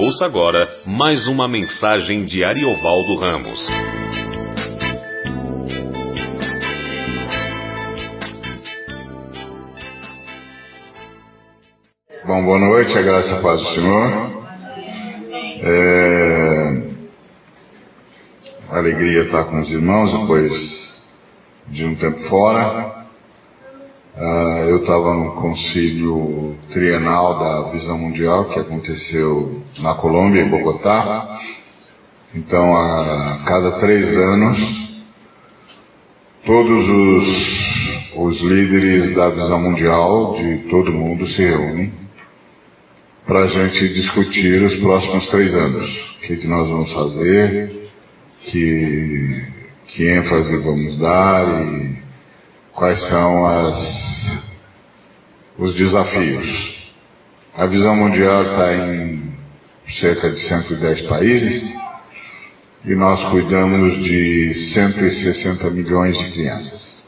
Ouça agora mais uma mensagem de Ariovaldo Ramos. Bom, boa noite, a graça a paz do Senhor. É... Alegria estar com os irmãos depois de um tempo fora. Uh, eu estava no concílio trienal da Visão Mundial que aconteceu na Colômbia, em Bogotá. Então, a cada três anos, todos os, os líderes da Visão Mundial de todo mundo se reúnem para a gente discutir os próximos três anos. O que, que nós vamos fazer, que, que ênfase vamos dar e quais são as, os desafios. A visão mundial está em cerca de 110 países e nós cuidamos de 160 milhões de crianças.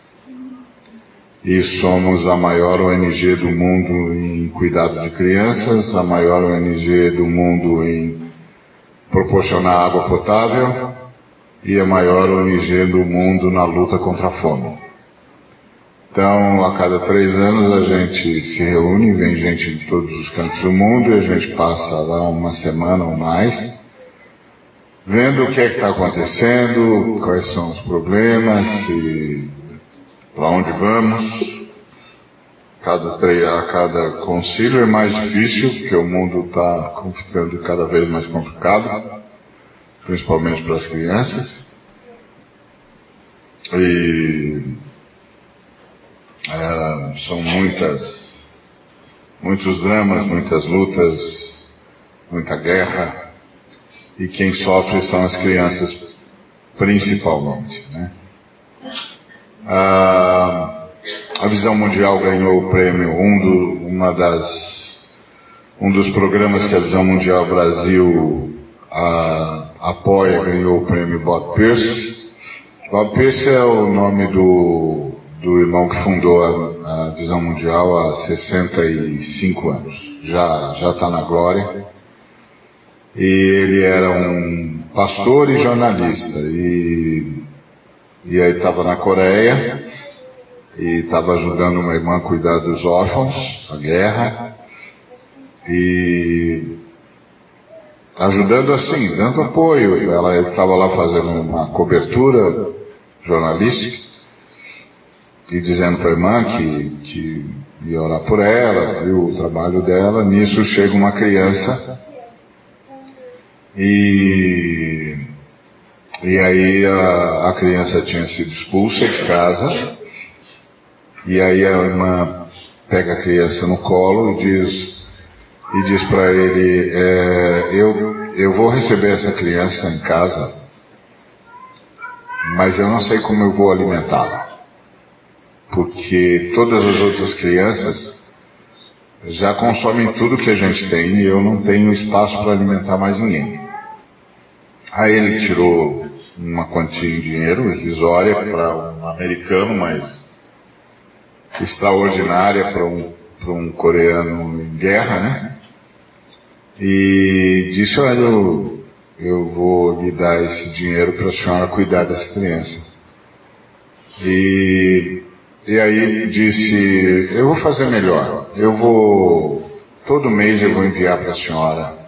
E somos a maior ONG do mundo em cuidado de crianças, a maior ONG do mundo em proporcionar água potável e a maior ONG do mundo na luta contra a fome. Então, a cada três anos a gente se reúne, vem gente de todos os cantos do mundo e a gente passa lá uma semana ou mais, vendo o que é que está acontecendo, quais são os problemas para onde vamos. Cada, a cada concílio é mais difícil, porque o mundo está ficando cada vez mais complicado, principalmente para as crianças. E é, são muitas, muitos dramas, muitas lutas, muita guerra, e quem sofre são as crianças, principalmente. Né? A, a Visão Mundial ganhou o prêmio, um, do, uma das, um dos programas que a Visão Mundial Brasil a, apoia ganhou o prêmio Bob Pierce. Bob Pierce é o nome do do irmão que fundou a, a Visão Mundial há 65 anos. Já já está na glória. E ele era um pastor e jornalista. E, e aí estava na Coreia e estava ajudando uma irmã a cuidar dos órfãos, a guerra. E ajudando assim, dando apoio. Ela estava lá fazendo uma cobertura jornalística e dizendo para a irmã que, que ia orar por ela, viu o trabalho dela. Nisso chega uma criança e, e aí a, a criança tinha sido expulsa de casa e aí a irmã pega a criança no colo e diz e diz para ele é, eu eu vou receber essa criança em casa mas eu não sei como eu vou alimentá-la porque todas as outras crianças já consomem tudo que a gente tem e eu não tenho espaço para alimentar mais ninguém. Aí ele tirou uma quantia em dinheiro irrisória para um americano, mas extraordinária para um, um coreano em guerra, né? E disse, olha, eu, eu vou lhe dar esse dinheiro para a senhora cuidar dessa criança. E e aí disse: Eu vou fazer melhor. Eu vou. Todo mês eu vou enviar para a senhora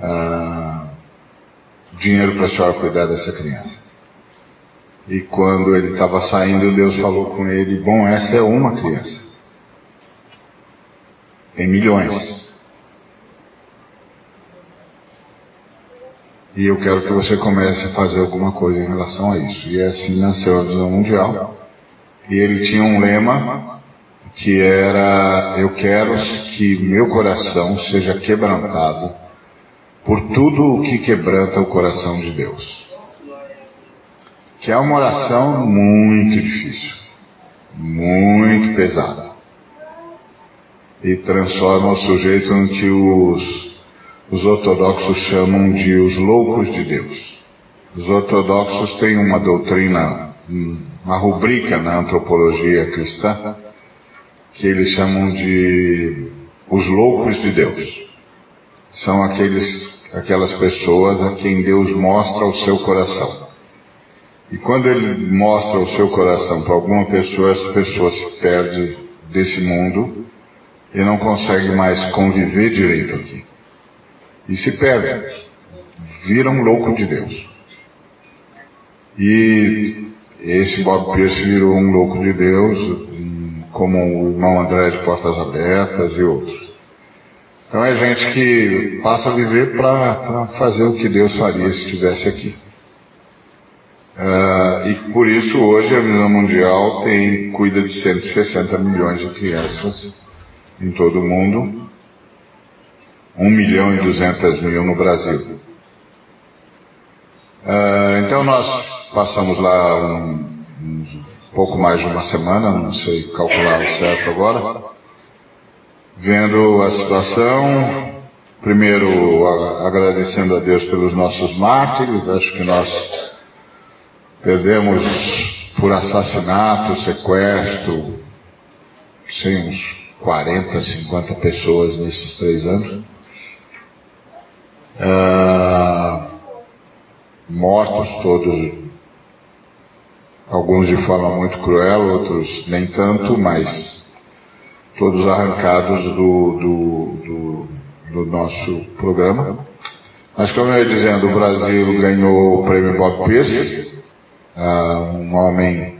ah, dinheiro para a senhora cuidar dessa criança. E quando ele estava saindo, Deus falou com ele: Bom, essa é uma criança. Tem milhões. E eu quero que você comece a fazer alguma coisa em relação a isso. E assim nasceu a visão mundial e ele tinha um lema que era: Eu quero que meu coração seja quebrantado por tudo o que quebranta o coração de Deus. Que é uma oração muito difícil, muito pesada. E transforma o sujeito no que os, os ortodoxos chamam de os loucos de Deus. Os ortodoxos têm uma doutrina uma rubrica na antropologia cristã que eles chamam de os loucos de Deus. são aqueles, aquelas pessoas a quem Deus mostra o seu coração. E quando Ele mostra o seu coração para alguma pessoa, essa pessoa se perde desse mundo e não consegue mais conviver direito aqui. E se perde, vira um louco de Deus. E esse Bob Pierce virou um louco de Deus, como o irmão André de Portas Abertas e outros. Então é gente que passa a viver para fazer o que Deus faria se estivesse aqui. Uh, e por isso hoje a Visão Mundial tem, cuida de 160 milhões de crianças em todo o mundo, 1 milhão e 200 mil no Brasil. Uh, então nós passamos lá um, um, pouco mais de uma semana, não sei calcular o certo agora, vendo a situação, primeiro agradecendo a Deus pelos nossos mártires, acho que nós perdemos por assassinato, sequestro, sei, uns 40, 50 pessoas nesses três anos. Ah, mortos todos, alguns de forma muito cruel, outros nem tanto, mas todos arrancados do, do, do, do nosso programa. Mas como eu ia dizendo, o Brasil ganhou o prêmio Bob Pierce, uh, um homem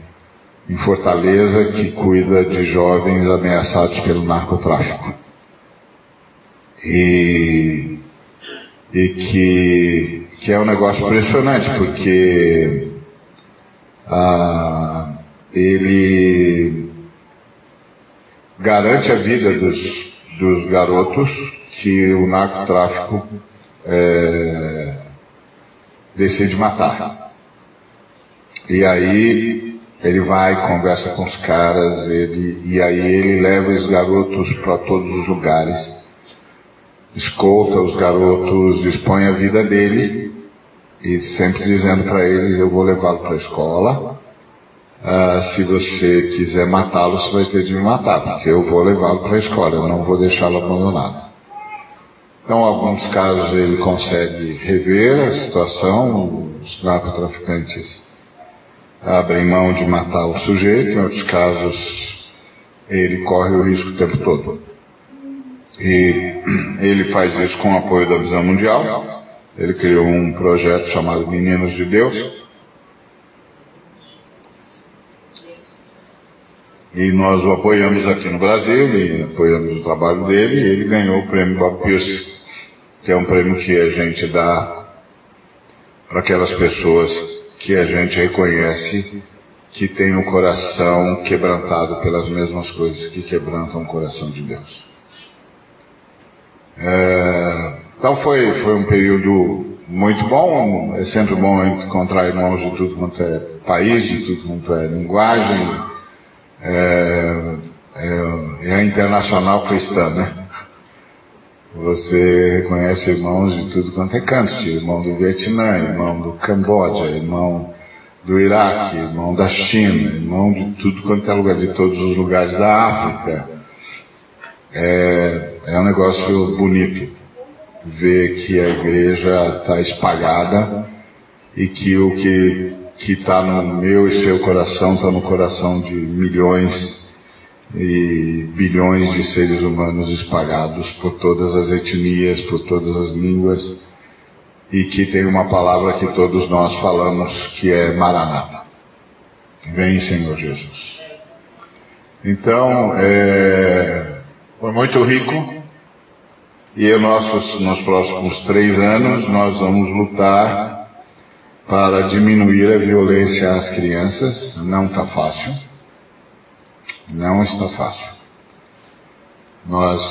em Fortaleza que cuida de jovens ameaçados pelo narcotráfico. E, e que, que é um negócio impressionante, porque uh, ele garante a vida dos, dos garotos que o narcotráfico é, decide matar. E aí ele vai, conversa com os caras, ele, e aí ele leva os garotos para todos os lugares, escolta os garotos, expõe a vida dele, e sempre dizendo para eles, eu vou levá-lo para a escola, ah, se você quiser matá-lo, você vai ter de me matar, porque eu vou levá-lo para a escola, eu não vou deixá-lo abandonado. Então, em alguns casos ele consegue rever a situação, os narcotraficantes abrem mão de matar o sujeito, em outros casos ele corre o risco o tempo todo. E ele faz isso com o apoio da Visão Mundial. Ele criou um projeto chamado Meninos de Deus, E nós o apoiamos aqui no Brasil e apoiamos o trabalho dele e ele ganhou o prêmio Bob Pierce, que é um prêmio que a gente dá para aquelas pessoas que a gente reconhece que tem o coração quebrantado pelas mesmas coisas que quebrantam o coração de Deus. É, então foi, foi um período muito bom, é sempre bom encontrar irmãos de tudo quanto é país, de tudo quanto é linguagem, é, é, é a internacional cristã, né? Você reconhece irmãos de tudo quanto é canto, irmão do Vietnã, irmão do Camboja, irmão do Iraque, irmão da China, irmão de tudo quanto é lugar, de todos os lugares da África. É, é um negócio bonito ver que a igreja está espalhada e que o que que está no meu e seu coração, está no coração de milhões e bilhões de seres humanos espalhados por todas as etnias, por todas as línguas, e que tem uma palavra que todos nós falamos que é Maranata. Vem, Senhor Jesus. Então, é, foi muito rico, e nos próximos três anos nós vamos lutar para diminuir a violência às crianças. Não está fácil. Não está fácil. Nós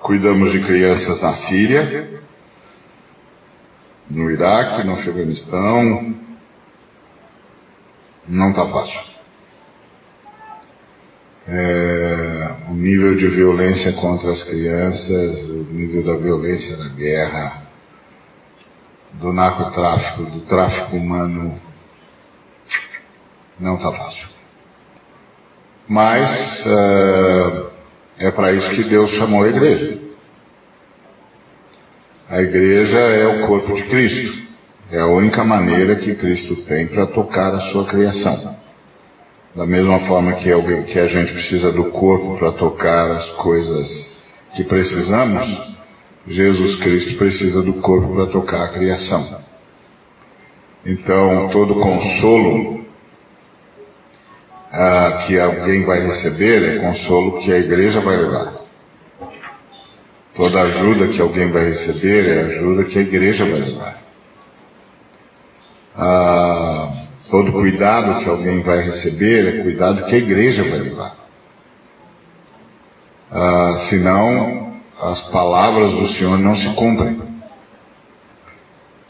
cuidamos de crianças na Síria, no Iraque, no Afeganistão. Não está fácil. É, o nível de violência contra as crianças, o nível da violência da guerra, do narcotráfico, do tráfico humano, não está fácil. Mas uh, é para isso que Deus chamou a igreja. A igreja é o corpo de Cristo. É a única maneira que Cristo tem para tocar a sua criação. Da mesma forma que, alguém, que a gente precisa do corpo para tocar as coisas que precisamos, Jesus Cristo precisa do corpo para tocar a criação. Então, todo consolo ah, que alguém vai receber é consolo que a igreja vai levar. Toda ajuda que alguém vai receber é ajuda que a igreja vai levar. Ah, todo cuidado que alguém vai receber é cuidado que a igreja vai levar. Ah, senão, as palavras do Senhor não se cumprem.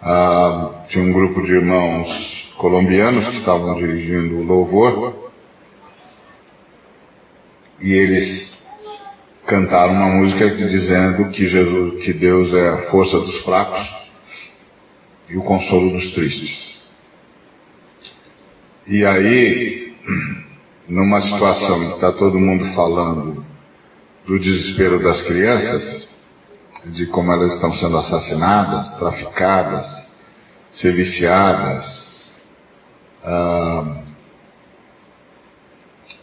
Ah, tinha um grupo de irmãos colombianos que estavam dirigindo o louvor e eles cantaram uma música dizendo que Jesus, que Deus é a força dos fracos e o consolo dos tristes. E aí, numa situação que está todo mundo falando do desespero das crianças, de como elas estão sendo assassinadas, traficadas, ser viciadas, ah,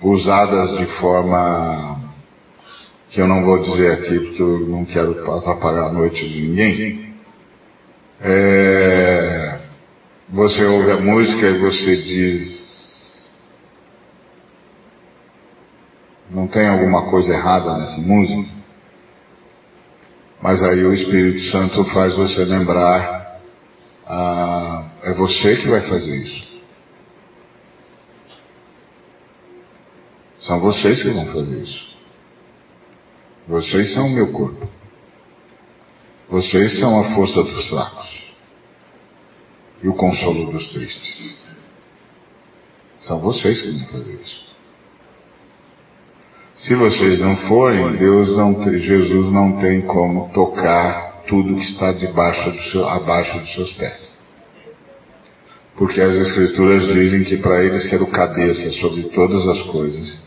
usadas de forma que eu não vou dizer aqui porque eu não quero atrapalhar a noite de ninguém. É, você ouve a música e você diz: não tem alguma coisa errada nessa música? Mas aí o Espírito Santo faz você lembrar: ah, é você que vai fazer isso. São vocês que vão fazer isso. Vocês são o meu corpo. Vocês são a força dos fracos e o consolo dos tristes. São vocês que vão fazer isso. Se vocês não forem, Deus não, Jesus não tem como tocar tudo que está debaixo do seu, abaixo dos seus pés. Porque as Escrituras dizem que para ele ser o cabeça sobre todas as coisas,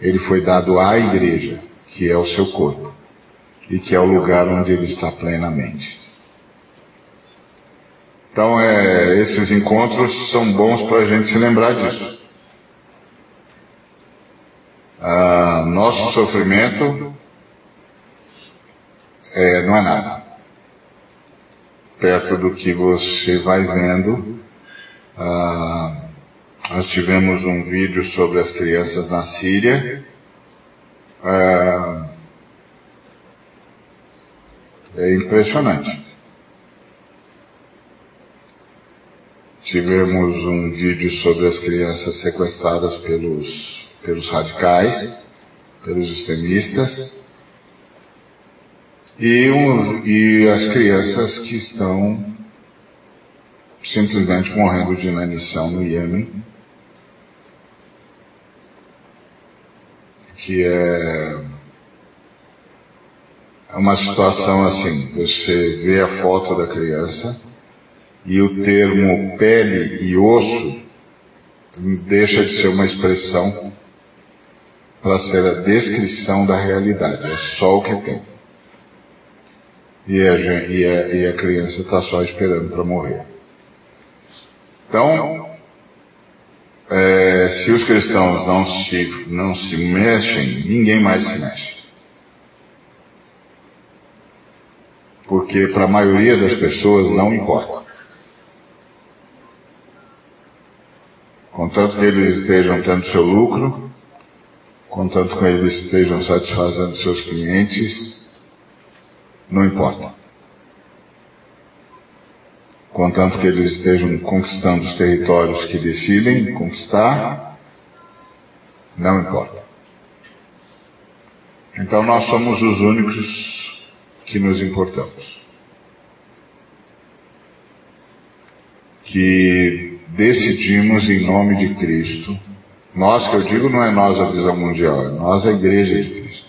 ele foi dado à igreja, que é o seu corpo, e que é o lugar onde ele está plenamente. Então, é, esses encontros são bons para a gente se lembrar disso. Ah, nosso sofrimento é, não é nada. Perto do que você vai vendo, ah, nós tivemos um vídeo sobre as crianças na Síria. É, é impressionante. Tivemos um vídeo sobre as crianças sequestradas pelos, pelos radicais, pelos extremistas, e, um, e as crianças que estão simplesmente morrendo de inanição no Iêmen que é, é uma situação assim, você vê a foto da criança e o termo pele e osso deixa de ser uma expressão para ser a descrição da realidade, é só o que tem. E a, e a, e a criança está só esperando para morrer. Então, é, se os cristãos não se, não se mexem, ninguém mais se mexe. Porque para a maioria das pessoas não importa. Contanto que eles estejam tendo seu lucro, contanto que eles estejam satisfazendo seus clientes, não importa contanto que eles estejam conquistando os territórios que decidem conquistar, não importa. Então nós somos os únicos que nos importamos. Que decidimos em nome de Cristo. Nós que eu digo não é nós a visão mundial, é nós a igreja de Cristo.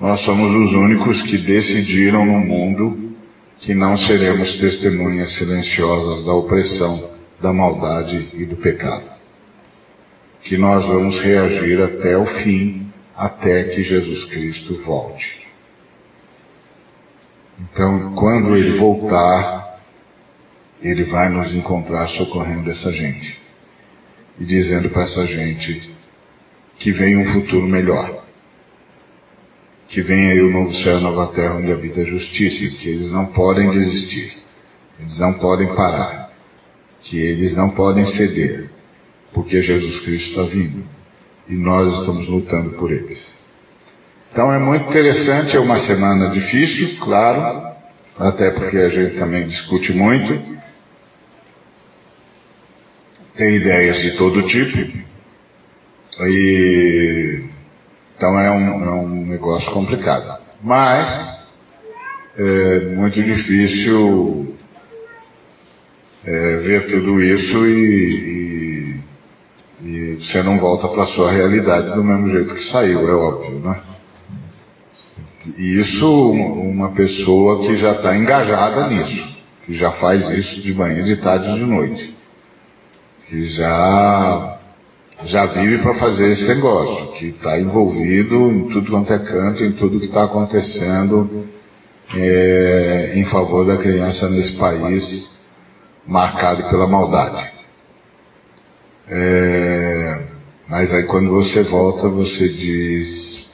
Nós somos os únicos que decidiram no mundo que não seremos testemunhas silenciosas da opressão, da maldade e do pecado. Que nós vamos reagir até o fim, até que Jesus Cristo volte. Então, quando ele voltar, ele vai nos encontrar socorrendo essa gente e dizendo para essa gente que vem um futuro melhor, que vem aí o novo céu a nova terra onde habita a justiça, e que eles não podem desistir, eles não podem parar, que eles não podem ceder, porque Jesus Cristo está vindo e nós estamos lutando por eles. Então é muito interessante, é uma semana difícil, claro, até porque a gente também discute muito, tem ideias de todo tipo, e então é um, é um negócio complicado. Mas é muito difícil é, ver tudo isso e, e, e você não volta para a sua realidade do mesmo jeito que saiu, é óbvio, né? E isso uma pessoa que já está engajada nisso, que já faz isso de manhã, de tarde e de noite, que já já vive para fazer esse negócio, que está envolvido em tudo quanto é canto, em tudo que está acontecendo é, em favor da criança nesse país marcado pela maldade. É, mas aí quando você volta, você diz,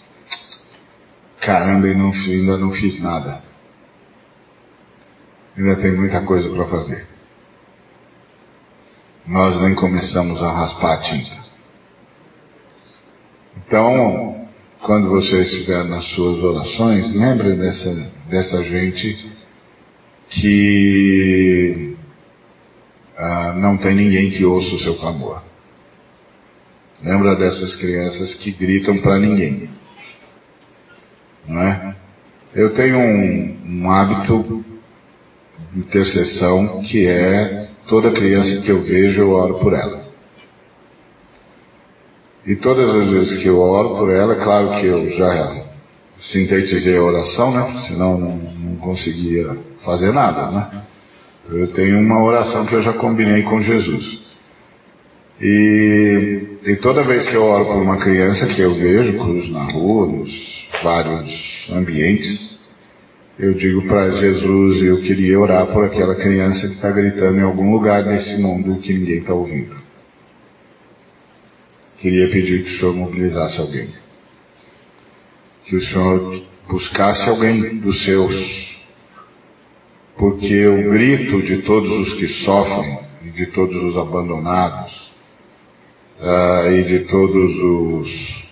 caramba, não, ainda não fiz nada. Ainda tem muita coisa para fazer. Nós nem começamos a raspar a tinta. Então, quando você estiver nas suas orações, lembre dessa, dessa gente que ah, não tem ninguém que ouça o seu clamor. Lembra dessas crianças que gritam para ninguém. Não é? Eu tenho um, um hábito de intercessão que é toda criança que eu vejo eu oro por ela. E todas as vezes que eu oro por ela, é claro que eu já sintetizei a oração, né? Senão não, não conseguia fazer nada, né? Eu tenho uma oração que eu já combinei com Jesus. E, e toda vez que eu oro por uma criança que eu vejo, cruzo na rua, nos vários ambientes, eu digo para Jesus, eu queria orar por aquela criança que está gritando em algum lugar desse mundo que ninguém está ouvindo. Queria pedir que o Senhor mobilizasse alguém. Que o Senhor buscasse alguém dos seus. Porque o grito de todos os que sofrem e de todos os abandonados uh, e de todos os,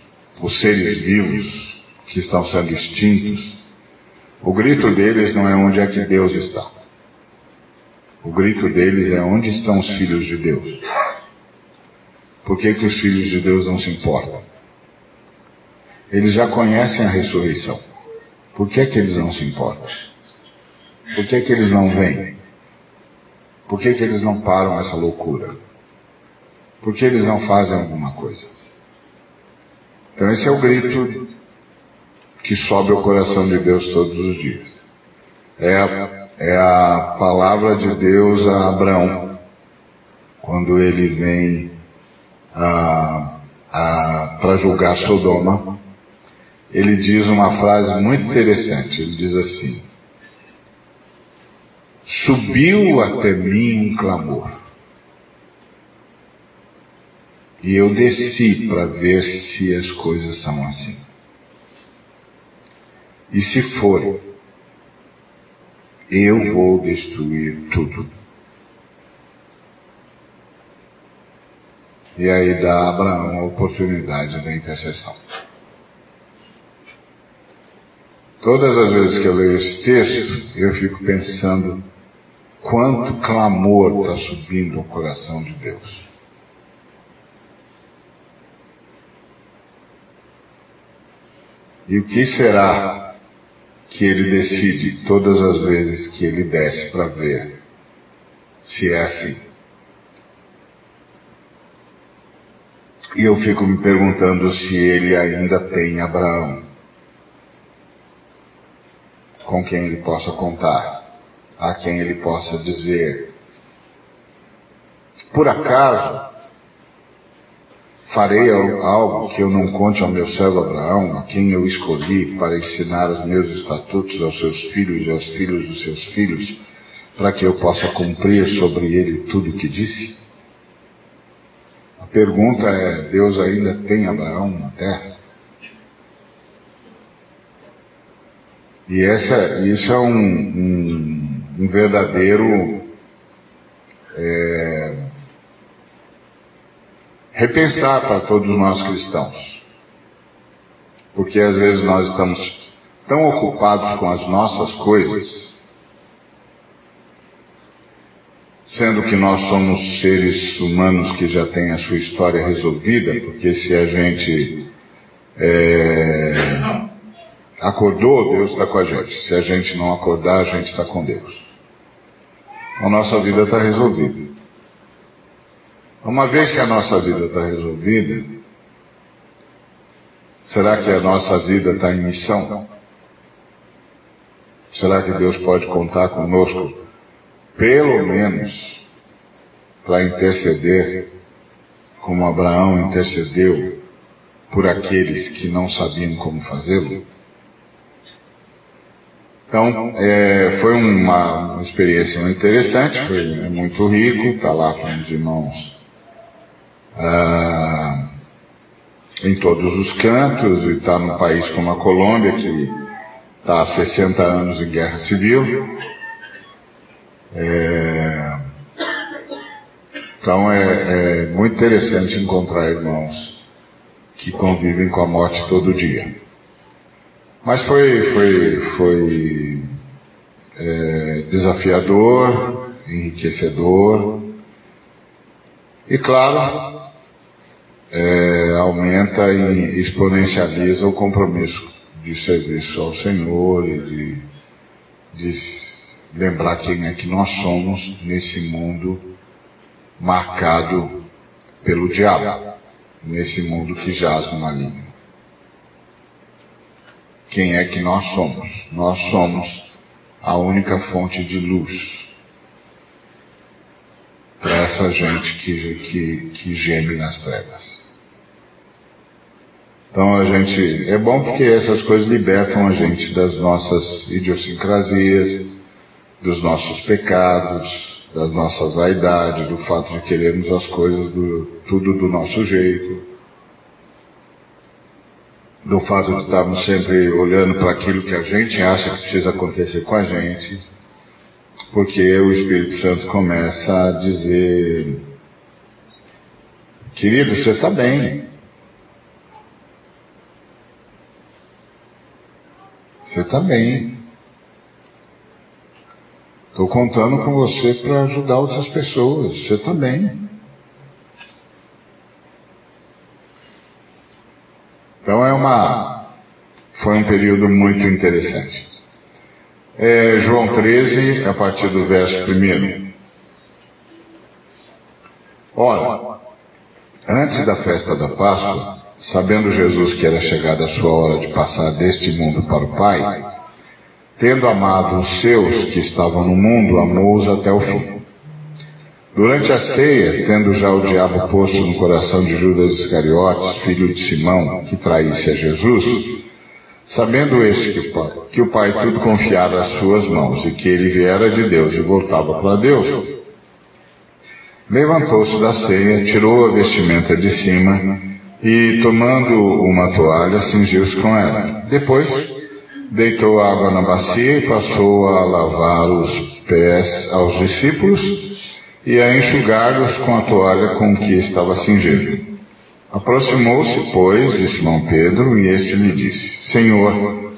os seres vivos que estão sendo extintos, o grito deles não é onde é que Deus está. O grito deles é onde estão os filhos de Deus. Por que, que os filhos de Deus não se importam? Eles já conhecem a ressurreição. Por que, que eles não se importam? Por que, que eles não vêm? Por que, que eles não param essa loucura? Por que eles não fazem alguma coisa? Então esse é o grito que sobe ao coração de Deus todos os dias. É a, é a palavra de Deus a Abraão, quando ele vem para julgar Sodoma. Ele diz uma frase muito interessante. Ele diz assim: Subiu até mim um clamor. E eu desci para ver se as coisas são assim. E se for, eu vou destruir tudo. E aí dá a Abraão a oportunidade da intercessão. Todas as vezes que eu leio esse texto, eu fico pensando quanto clamor está subindo ao coração de Deus. E o que será que ele decide todas as vezes que ele desce para ver se é assim. E eu fico me perguntando se ele ainda tem Abraão com quem ele possa contar, a quem ele possa dizer. Por acaso, Farei algo que eu não conte ao meu servo Abraão, a quem eu escolhi para ensinar os meus estatutos aos seus filhos e aos filhos dos seus filhos, para que eu possa cumprir sobre ele tudo o que disse? A pergunta é: Deus ainda tem Abraão na terra? E essa, isso é um, um, um verdadeiro é, repensar para todos nós cristãos. Porque às vezes nós estamos tão ocupados com as nossas coisas, sendo que nós somos seres humanos que já têm a sua história resolvida, porque se a gente é, acordou, Deus está com a gente. Se a gente não acordar, a gente está com Deus. A nossa vida está resolvida. Uma vez que a nossa vida está resolvida, será que a nossa vida está em missão? Será que Deus pode contar conosco, pelo menos, para interceder, como Abraão intercedeu por aqueles que não sabiam como fazê-lo? Então, é, foi uma, experiência interessante, foi muito rico, estar tá lá com os irmãos ah, em todos os cantos e está num país como a Colômbia, que está há 60 anos em guerra civil. É, então é, é muito interessante encontrar irmãos que convivem com a morte todo dia. Mas foi, foi, foi é, desafiador, enriquecedor e, claro, é, aumenta e exponencializa o compromisso de serviço ao Senhor e de, de lembrar quem é que nós somos nesse mundo marcado pelo diabo, nesse mundo que jaz no maligno. Quem é que nós somos? Nós somos a única fonte de luz essa gente que, que, que geme nas trevas. Então a gente é bom porque essas coisas libertam a gente das nossas idiosincrasias, dos nossos pecados, das nossas vaidades, do fato de querermos as coisas do, tudo do nosso jeito, do fato de estarmos sempre olhando para aquilo que a gente acha que precisa acontecer com a gente, porque o Espírito Santo começa a dizer, querido, você está bem, Você também. Estou contando com você para ajudar outras pessoas. Você também. Então é uma. Foi um período muito interessante. É, João 13, a partir do verso 1. Ora, antes da festa da Páscoa, sabendo Jesus que era chegada a sua hora de passar deste mundo para o Pai, tendo amado os seus que estavam no mundo, amou-os até o fim. Durante a ceia, tendo já o diabo posto no coração de Judas Iscariotes, filho de Simão, que traísse a Jesus, sabendo este que o, pai, que o Pai tudo confiara às suas mãos e que ele viera de Deus e voltava para Deus, levantou-se da ceia, tirou a vestimenta de cima e, tomando uma toalha, cingiu-se com ela. Depois, deitou água na bacia e passou a lavar os pés aos discípulos e a enxugar-los com a toalha com que estava cingido. Aproximou-se, pois, de Simão Pedro e este lhe disse: Senhor,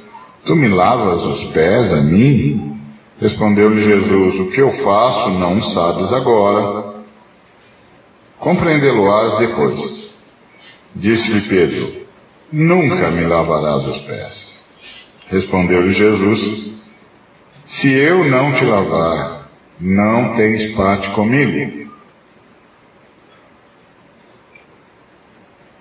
tu me lavas os pés a mim? Respondeu-lhe Jesus: O que eu faço não sabes agora. Compreendê-lo-ás depois. Disse-lhe Pedro: Nunca me lavarás os pés. Respondeu-lhe Jesus: Se eu não te lavar, não tens parte comigo.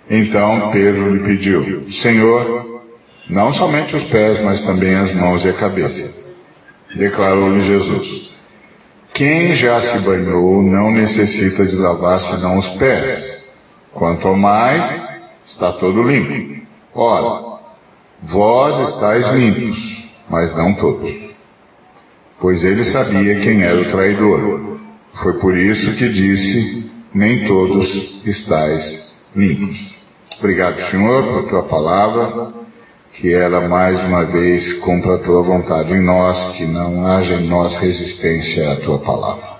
Então Pedro lhe pediu: Senhor, não somente os pés, mas também as mãos e a cabeça. Declarou-lhe Jesus: Quem já se banhou não necessita de lavar senão os pés Quanto ao mais, está todo limpo. Ora, vós estáis limpos, mas não todos. Pois ele sabia quem era o traidor. Foi por isso que disse: Nem todos estáis limpos. Obrigado, Senhor, por tua palavra, que ela mais uma vez cumpra a tua vontade em nós, que não haja em nós resistência à tua palavra.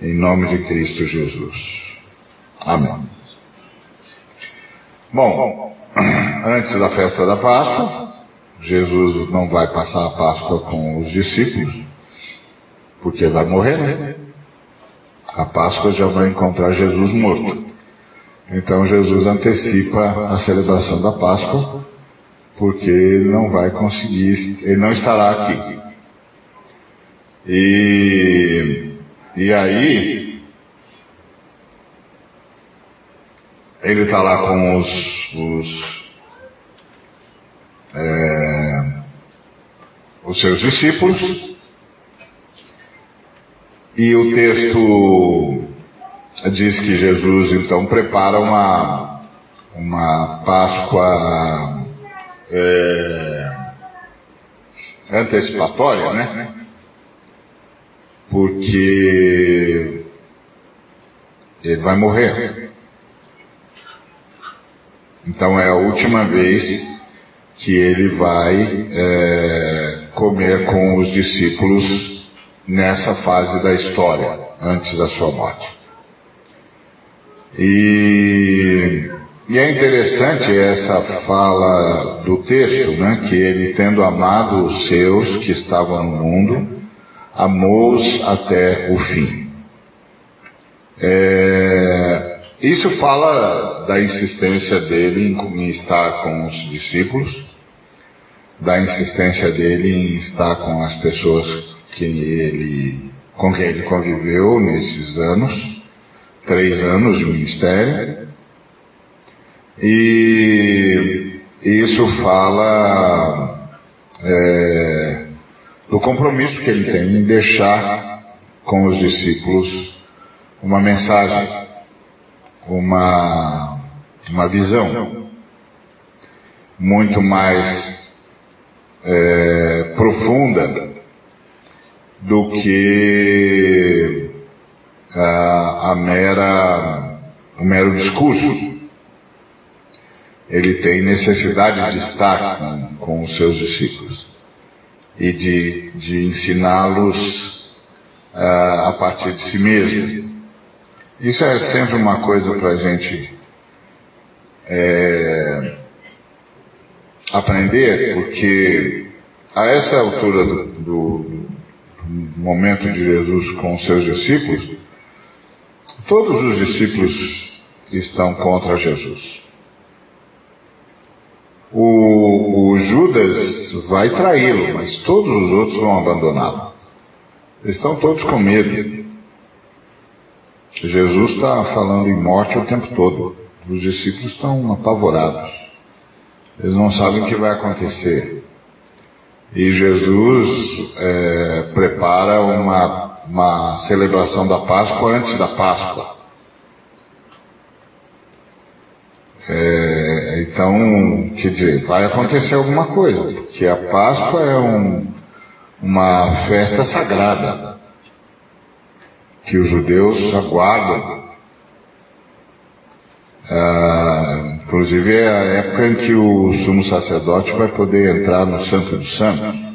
Em nome de Cristo Jesus. Amém. Bom, antes da festa da Páscoa, Jesus não vai passar a Páscoa com os discípulos, porque vai morrer, né? A Páscoa já vai encontrar Jesus morto. Então Jesus antecipa a celebração da Páscoa, porque ele não vai conseguir, ele não estará aqui. E, e aí, Ele está lá com os, os, é, os seus discípulos e o texto diz que Jesus então prepara uma, uma Páscoa é, antecipatória, né? Porque ele vai morrer. Então é a última vez que ele vai é, comer com os discípulos nessa fase da história, antes da sua morte. E, e é interessante essa fala do texto, né, que ele, tendo amado os seus que estavam no mundo, amou-os até o fim. É, isso fala da insistência dele em estar com os discípulos, da insistência dele em estar com as pessoas que ele, com quem ele conviveu nesses anos, três anos de ministério. E isso fala é, do compromisso que ele tem em deixar com os discípulos uma mensagem uma, uma visão muito mais é, profunda do que a, a mera, o mero discurso. Ele tem necessidade de estar com, com os seus discípulos e de, de ensiná-los uh, a partir de si mesmo. Isso é sempre uma coisa para a gente é, aprender, porque a essa altura do, do, do momento de Jesus com os seus discípulos, todos os discípulos estão contra Jesus. O, o Judas vai traí-lo, mas todos os outros vão abandoná-lo. Estão todos com medo. Jesus está falando em morte o tempo todo. Os discípulos estão apavorados. Eles não sabem o que vai acontecer. E Jesus é, prepara uma, uma celebração da Páscoa antes da Páscoa. É, então, quer dizer, vai acontecer alguma coisa, porque a Páscoa é um, uma festa sagrada que os judeus aguardam. Ah, inclusive é a época em que o sumo sacerdote vai poder entrar no Santo dos Santos.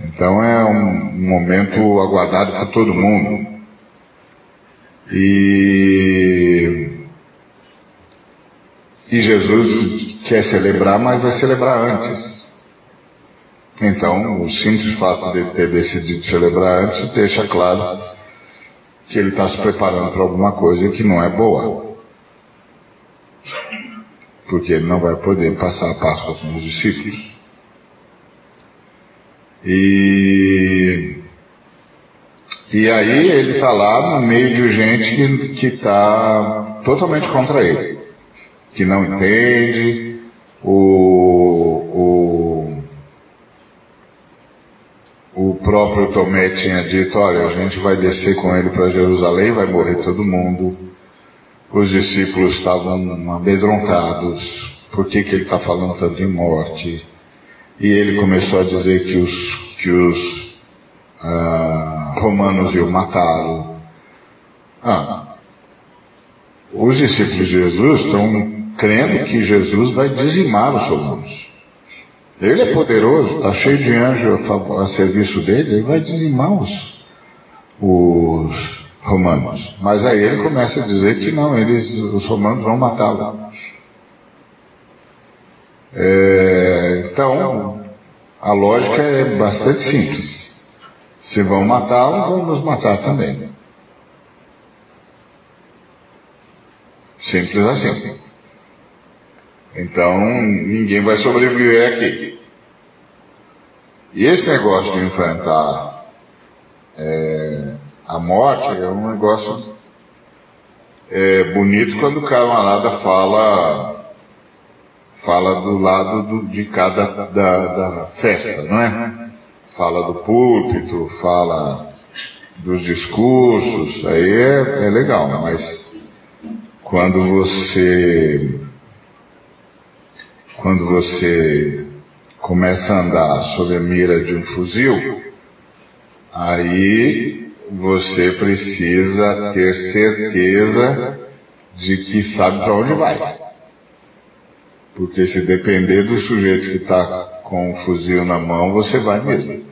Então é um momento aguardado por todo mundo. E, e Jesus quer celebrar, mas vai celebrar antes. Então, o simples fato de ter decidido celebrar antes deixa claro que ele está se preparando para alguma coisa que não é boa. Porque ele não vai poder passar a Páscoa com os discípulos. E, e aí ele está lá no meio de gente que está totalmente contra ele, que não entende, o, o, o próprio Tomé tinha dito, olha, a gente vai descer com ele para Jerusalém, vai morrer todo mundo. os discípulos estavam amedrontados. Por que, que ele está falando tanto de morte? E ele começou a dizer que os, que os ah, romanos iam matá-lo. Ah, os discípulos de Jesus estão crendo que Jesus vai dizimar os romanos. Ele é poderoso, está cheio de anjos a, a, serviço dele, ele vai dizimar os, os romanos. Mas aí ele começa a dizer que não, eles, os romanos vão matá-lo. É, então, a lógica é bastante simples. Se vão matá-lo, vão nos matar também. Simples assim. Então, ninguém vai sobreviver aqui. E esse negócio de enfrentar é, a morte é um negócio é, bonito quando o camarada fala fala do lado do, de cada da, da festa, não é? Fala do púlpito, fala dos discursos, aí é, é legal, mas quando você quando você começa a andar sob a mira de um fuzil, aí você precisa ter certeza de que sabe para onde vai. Porque se depender do sujeito que está com o fuzil na mão, você vai mesmo.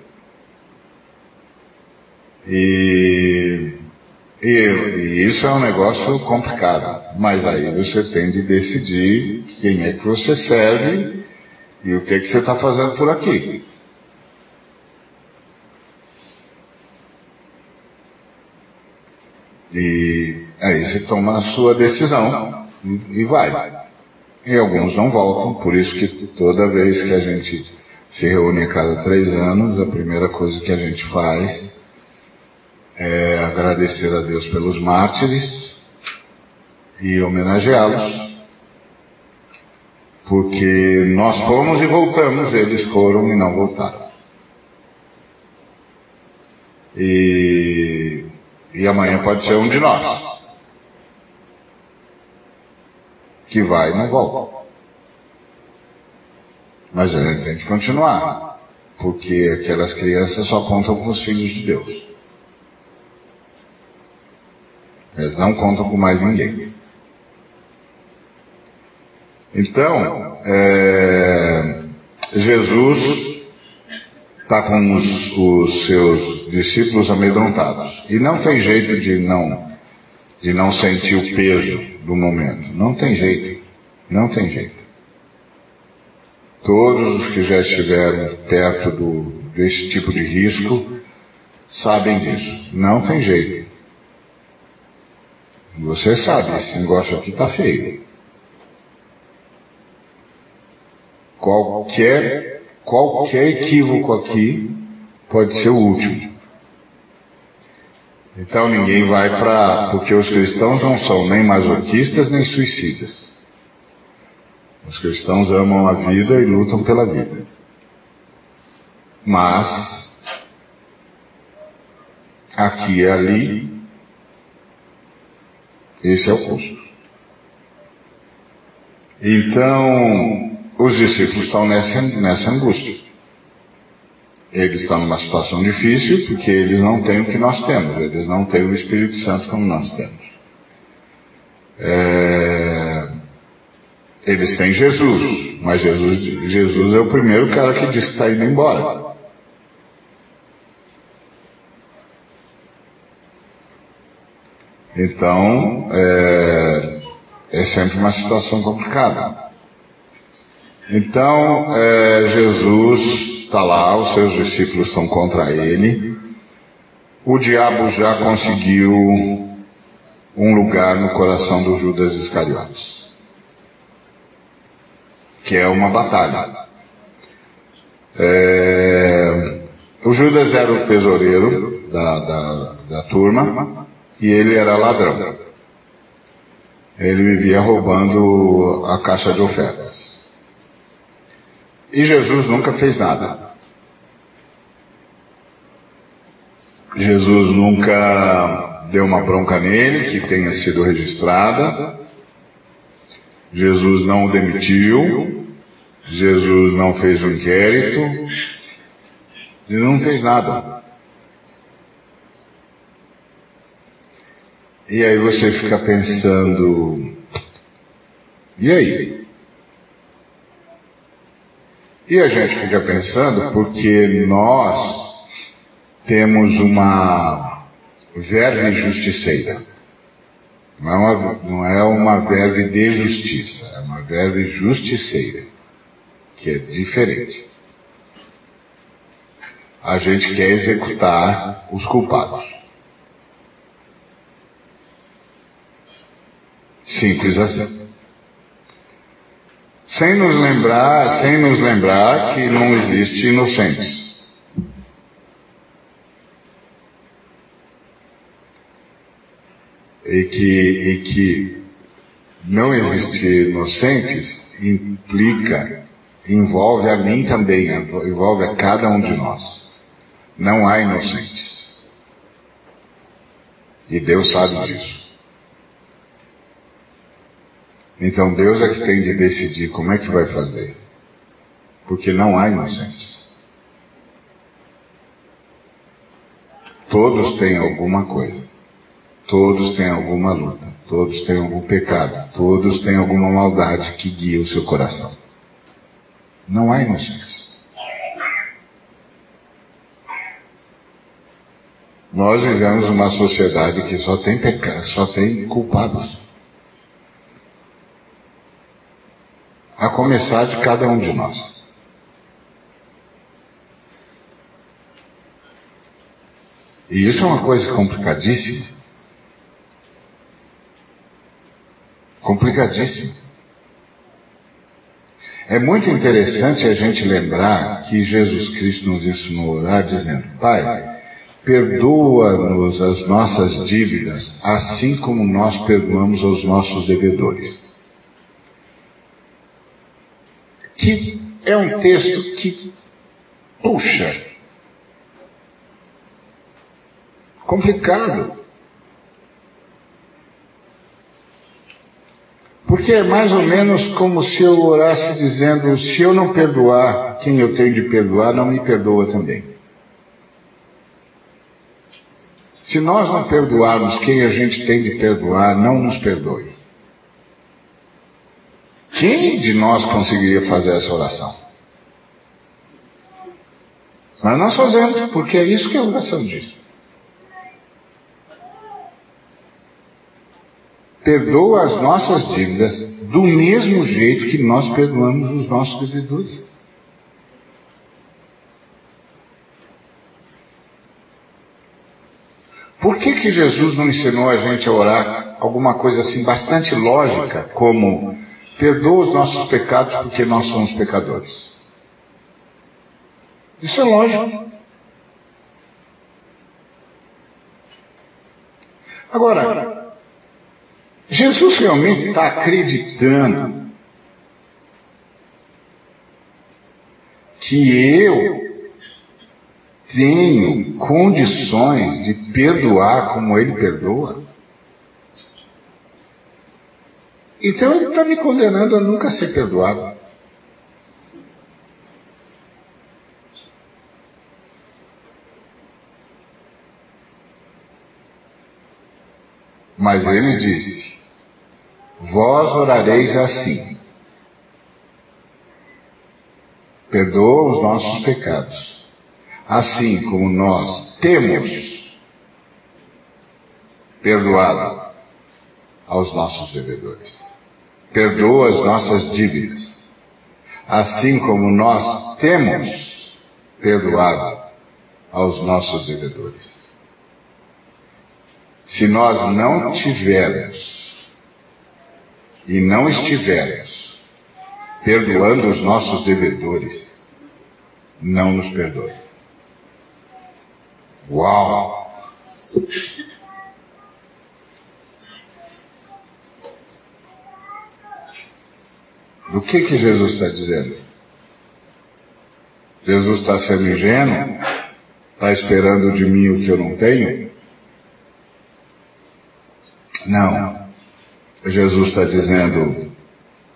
E, e, e, isso é um negócio complicado. Mas aí você tem de decidir quem é que você serve e o que, é que você está fazendo por aqui. E aí você toma a sua decisão e, e vai. E alguns não voltam, por isso que toda vez que a gente se reúne a cada três anos, a primeira coisa que a gente faz é agradecer a Deus pelos mártires e homenageá-los. Porque nós fomos e voltamos, eles foram e não voltaram. E e amanhã pode ser um de nós. Que vai e não volta. Mas gente tem que continuar. Porque aquelas crianças só contam com os filhos de Deus. Eles não contam com mais ninguém. Então, é, Jesus está com os, os, seus discípulos amedrontados. E não tem jeito de não, de não sentir o peso do momento. Não tem jeito. Não tem jeito. Todos os que já estiveram perto do, desse tipo de risco sabem disso. Não tem jeito. Você sabe, esse negócio aqui está feio. Qualquer Qualquer equívoco aqui pode ser o último. Então ninguém vai para. Porque os cristãos não são nem masoquistas nem suicidas. Os cristãos amam a vida e lutam pela vida. Mas, aqui e ali, esse é o custo. Então, os discípulos estão nessa, nessa angústia. Eles estão numa situação difícil porque eles não têm o que nós temos, eles não têm o Espírito Santo como nós temos. É... Eles têm Jesus, mas Jesus, Jesus é o primeiro cara que diz que está indo embora. Então, é, é sempre uma situação complicada. Então, é, Jesus está lá, os seus discípulos estão contra ele. O diabo já conseguiu um lugar no coração do Judas Iscariotes, que é uma batalha. É, o Judas era o tesoureiro da, da, da turma e ele era ladrão. Ele vivia roubando a caixa de ofertas. E Jesus nunca fez nada. Jesus nunca deu uma bronca nele que tenha sido registrada. Jesus não o demitiu. Jesus não fez um inquérito. Ele não fez nada. E aí você fica pensando, e aí? E a gente fica pensando porque nós temos uma verve justiceira. Não é uma, não é uma verve de justiça, é uma verve justiceira, que é diferente. A gente quer executar os culpados. Simples assim. Sem nos lembrar, sem nos lembrar que não existe inocentes. E que, e que não existir inocentes implica, envolve a mim também, envolve a cada um de nós. Não há inocentes. E Deus sabe disso. Então Deus é que tem de decidir como é que vai fazer. Porque não há inocentes. Todos têm alguma coisa. Todos têm alguma luta. Todos têm algum pecado. Todos têm alguma maldade que guia o seu coração. Não há inocentes. Nós vivemos uma sociedade que só tem pecado, só tem culpados. A começar de cada um de nós. E isso é uma coisa complicadíssima. Complicadíssima. É muito interessante a gente lembrar que Jesus Cristo nos ensinou a orar dizendo: Pai, perdoa-nos as nossas dívidas, assim como nós perdoamos aos nossos devedores. Que é um texto que, puxa, complicado. Porque é mais ou menos como se eu orasse dizendo: se eu não perdoar quem eu tenho de perdoar, não me perdoa também. Se nós não perdoarmos quem a gente tem de perdoar, não nos perdoe. Quem de nós conseguiria fazer essa oração? Mas nós fazemos, porque é isso que a oração diz. Perdoa as nossas dívidas do mesmo jeito que nós perdoamos os nossos devedores. Por que, que Jesus não ensinou a gente a orar alguma coisa assim bastante lógica, como Perdoa os nossos pecados porque nós somos pecadores. Isso é lógico. Agora, Jesus realmente está acreditando que eu tenho condições de perdoar como ele perdoa? Então ele está me condenando a nunca ser perdoado. Mas ele disse: Vós orareis assim. Perdoa os nossos pecados, assim como nós temos perdoado aos nossos devedores. Perdoa as nossas dívidas, assim como nós temos perdoado aos nossos devedores. Se nós não tivermos e não estivermos perdoando os nossos devedores, não nos perdoe. Uau! Do que que Jesus está dizendo? Jesus está sendo ingênuo? Está esperando de mim o que eu não tenho? Não. Jesus está dizendo: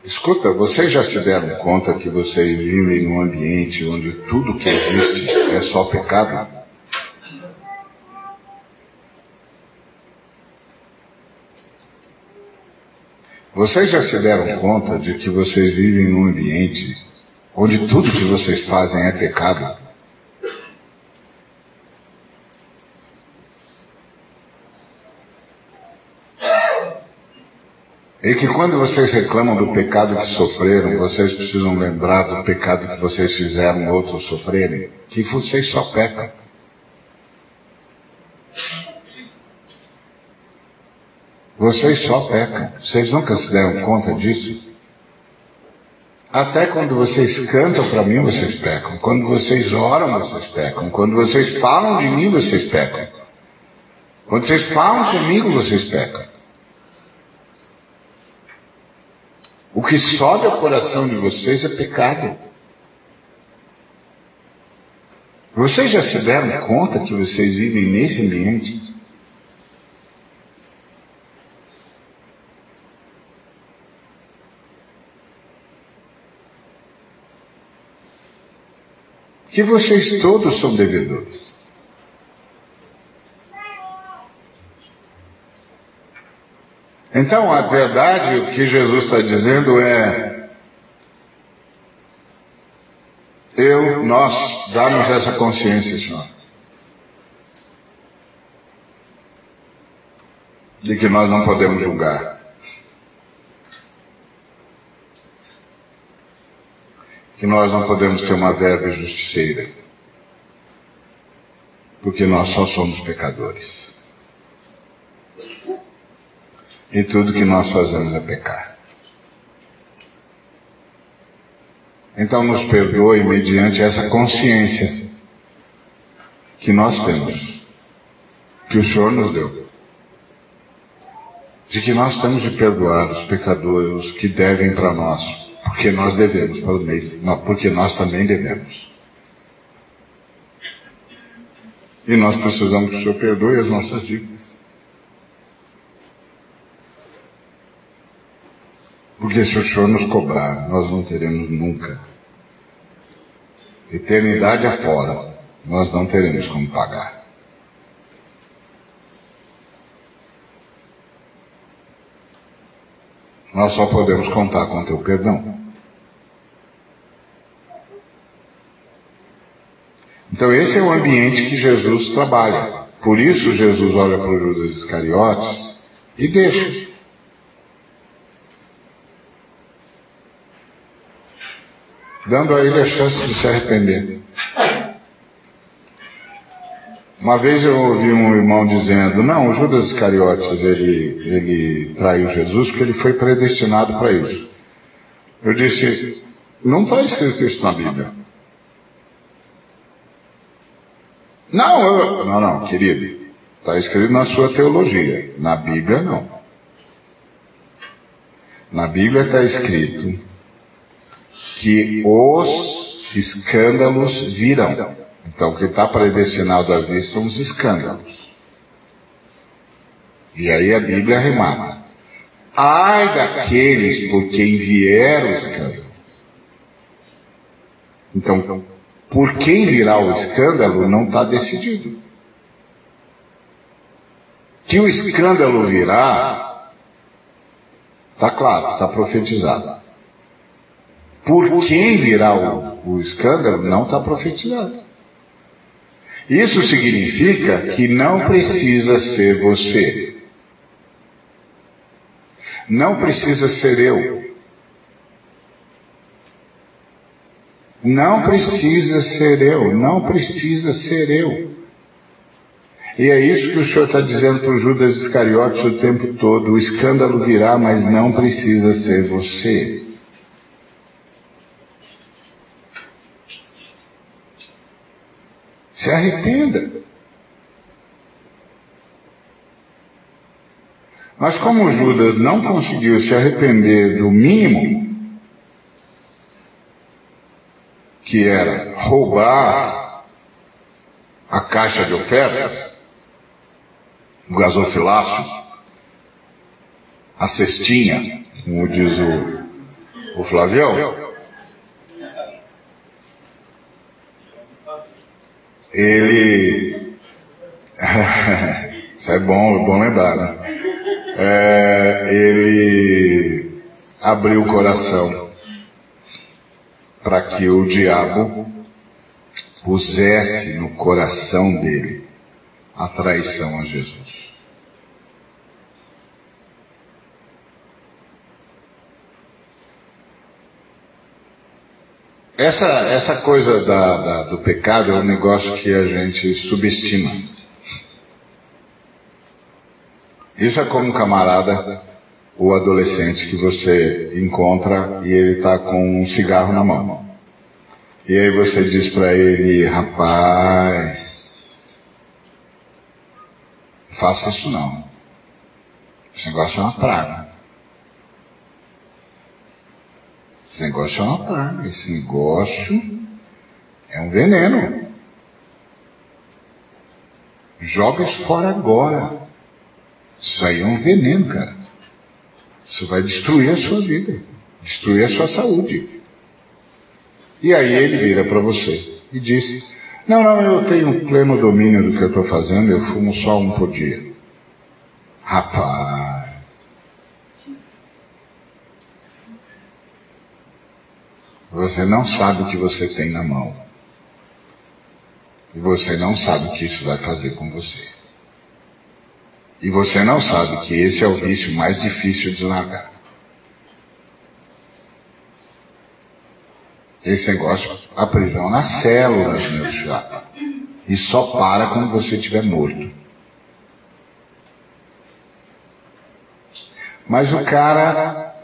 escuta, vocês já se deram conta que vocês vivem num ambiente onde tudo que existe é só pecado? Vocês já se deram conta de que vocês vivem num ambiente onde tudo que vocês fazem é pecado? E que quando vocês reclamam do pecado que sofreram, vocês precisam lembrar do pecado que vocês fizeram outros sofrerem, que vocês só pecam. Vocês só pecam. Vocês nunca se deram conta disso? Até quando vocês cantam para mim, vocês pecam. Quando vocês oram, vocês pecam. Quando vocês falam de mim, vocês pecam. Quando vocês falam comigo, vocês pecam. O que sobe ao coração de vocês é pecado. Vocês já se deram conta que vocês vivem nesse ambiente? Que vocês todos são devedores. Então, a verdade, o que Jesus está dizendo é: eu, nós, damos essa consciência, Senhor, de que nós não podemos julgar. Que nós não podemos ter uma verba justiceira, porque nós só somos pecadores. E tudo que nós fazemos é pecar. Então nos perdoe mediante essa consciência que nós temos, que o Senhor nos deu, de que nós temos de perdoar os pecadores que devem para nós porque nós devemos, pelo meio, porque nós também devemos. E nós precisamos que o Senhor perdoe as nossas dívidas. Porque se o Senhor nos cobrar, nós não teremos nunca. Eternidade afora, nós não teremos como pagar. Nós só podemos contar com o teu perdão. Então esse é o ambiente que Jesus trabalha. Por isso Jesus olha para Judas Iscariotes e deixa. Dando a ele a chance de se arrepender. Uma vez eu ouvi um irmão dizendo, não, o Judas Iscariotes ele, ele traiu Jesus porque ele foi predestinado para isso. Eu disse, não está escrito isso na Bíblia. Não, eu... não, não, querido. Está escrito na sua teologia. Na Bíblia, não. Na Bíblia está escrito que os escândalos virão. Então, o que está predestinado a vir são os escândalos. E aí a Bíblia remata. Ai daqueles por quem vier o escândalo. Então, por quem virá o escândalo não está decidido. Que o escândalo virá, está claro, está profetizado. Por quem virá o, o escândalo não está profetizado. Isso significa que não precisa ser você. Não precisa ser eu. Não precisa ser eu, não precisa ser eu. E é isso que o Senhor está dizendo para o Judas Iscariotes o tempo todo: o escândalo virá, mas não precisa ser você. Se arrependa. Mas como Judas não conseguiu se arrepender do mínimo, que era roubar a caixa de ofertas, o gasofilácio, a cestinha, como diz o, o Flavião, ele. Isso é bom, é bom lembrar, né? É, ele abriu o coração para que o diabo pusesse no coração dele a traição a Jesus. Essa, essa coisa da, da, do pecado é um negócio que a gente subestima. Isso é como um camarada ou adolescente que você encontra e ele está com um cigarro na mão. E aí você diz para ele, rapaz, faça isso não. Esse negócio é uma praga. Esse negócio é uma praga. Esse negócio é um veneno. Joga isso fora agora. Isso aí é um veneno, cara. Isso vai destruir a sua vida, destruir a sua saúde. E aí ele vira para você e diz: Não, não, eu tenho pleno domínio do que eu estou fazendo, eu fumo só um por dia. Rapaz. Você não sabe o que você tem na mão. E você não sabe o que isso vai fazer com você. E você não sabe que esse é o vício mais difícil de largar. Esse negócio aprisiona as células, meu chapa. E só para quando você estiver morto. Mas o cara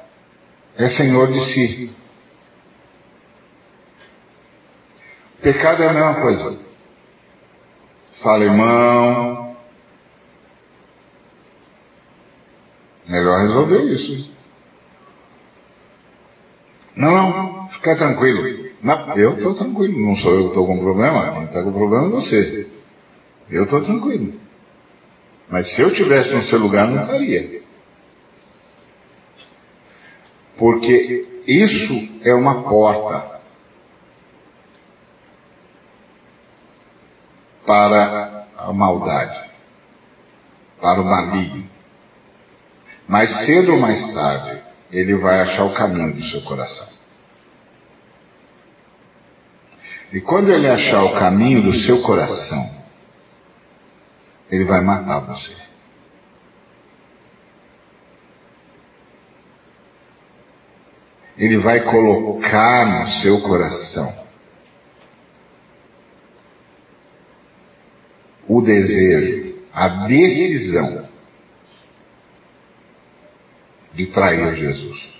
é senhor de si. Pecado é a mesma coisa. Fala, irmão. Melhor resolver isso. Não, não, fica tranquilo. Não, eu estou tranquilo, não sou eu que estou com problema, quem está com problema é você. Eu estou tranquilo. Mas se eu tivesse no seu lugar, não estaria. Porque isso é uma porta para a maldade, para o maligno. Mais cedo ou mais tarde, ele vai achar o caminho do seu coração. E quando ele achar o caminho do seu coração, ele vai matar você. Ele vai colocar no seu coração o desejo, a decisão de trair Jesus.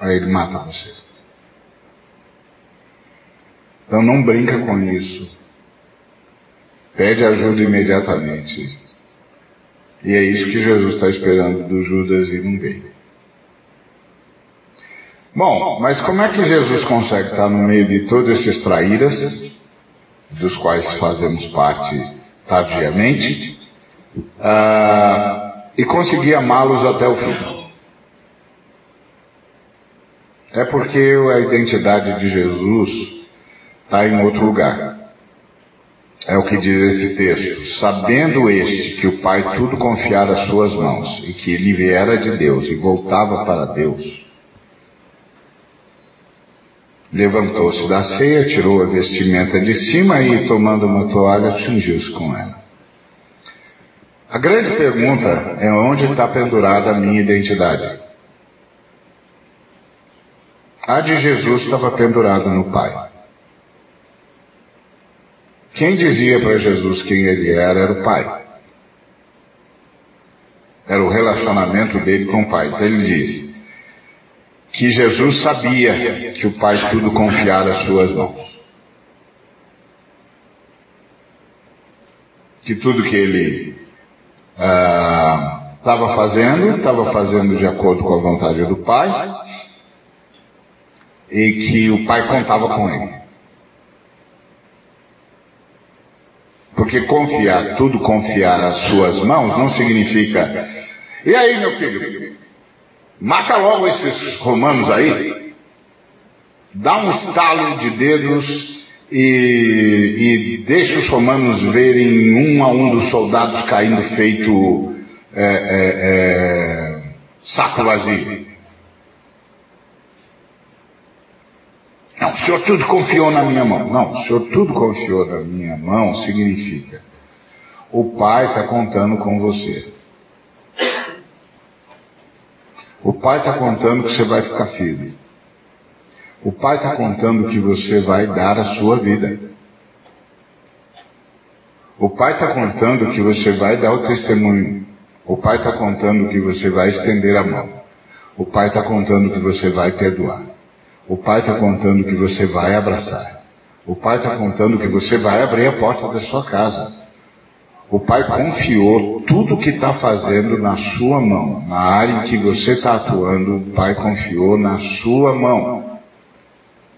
Aí ele mata você. Então não brinca com isso. Pede ajuda imediatamente. E é isso que Jesus está esperando do Judas e não veio. Bom, mas como é que Jesus consegue estar no meio de todos esses traíras, dos quais fazemos parte tardiamente, uh, e conseguir amá-los até o fim? É porque a identidade de Jesus está em outro lugar. É o que diz esse texto. Sabendo este que o Pai tudo confiara às suas mãos e que ele viera de Deus e voltava para Deus, Levantou-se da ceia, tirou a vestimenta de cima e, tomando uma toalha, cingiu-se com ela. A grande pergunta é onde está pendurada a minha identidade. A de Jesus estava pendurada no Pai. Quem dizia para Jesus quem ele era era o Pai. Era o relacionamento dele com o Pai. Então ele diz: que Jesus sabia que o Pai tudo confiara às suas mãos. Que tudo que ele estava ah, fazendo, estava fazendo de acordo com a vontade do Pai, e que o Pai contava com ele. Porque confiar, tudo confiar às suas mãos, não significa. E aí, meu filho? Mata logo esses romanos aí. Dá um estalo de dedos e, e deixa os romanos verem um a um dos soldados caindo feito é, é, é, saco vazio. Não, o senhor tudo confiou na minha mão. Não, o senhor tudo confiou na minha mão significa o pai está contando com você. O pai está contando que você vai ficar firme. O pai está contando que você vai dar a sua vida. O pai está contando que você vai dar o testemunho. O pai está contando que você vai estender a mão. O pai está contando que você vai perdoar. O pai está contando que você vai abraçar. O pai está contando que você vai abrir a porta da sua casa. O pai confiou tudo o que está fazendo na sua mão. Na área em que você está atuando, o pai confiou na sua mão.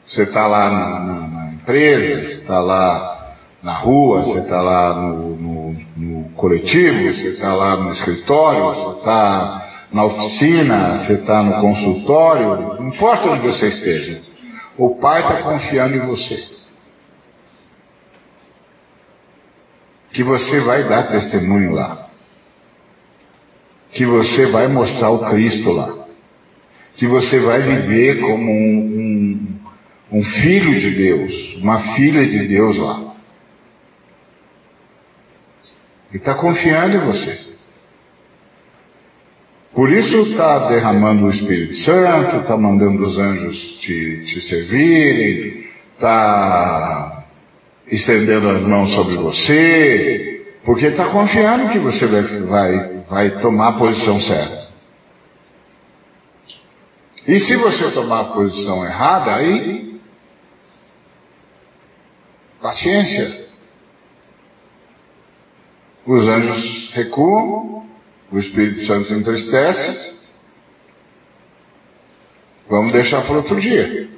Você está lá na, na, na, empresa, você está lá na rua, você está lá no, no, no coletivo, você está lá no escritório, você está na oficina, você está no consultório, não importa onde você esteja, o Pai está confiando em você. Que você vai dar testemunho lá. Que você vai mostrar o Cristo lá. Que você vai viver como um, um, um filho de Deus, uma filha de Deus lá. E está confiando em você. Por isso está derramando o Espírito Santo, está mandando os anjos te, te servirem, está estendendo as mãos sobre você, porque está confiando que você vai, vai, vai tomar a posição certa. E se você tomar a posição errada, aí, paciência. Os anjos recuam, o Espírito Santo entristece. Vamos deixar para outro dia.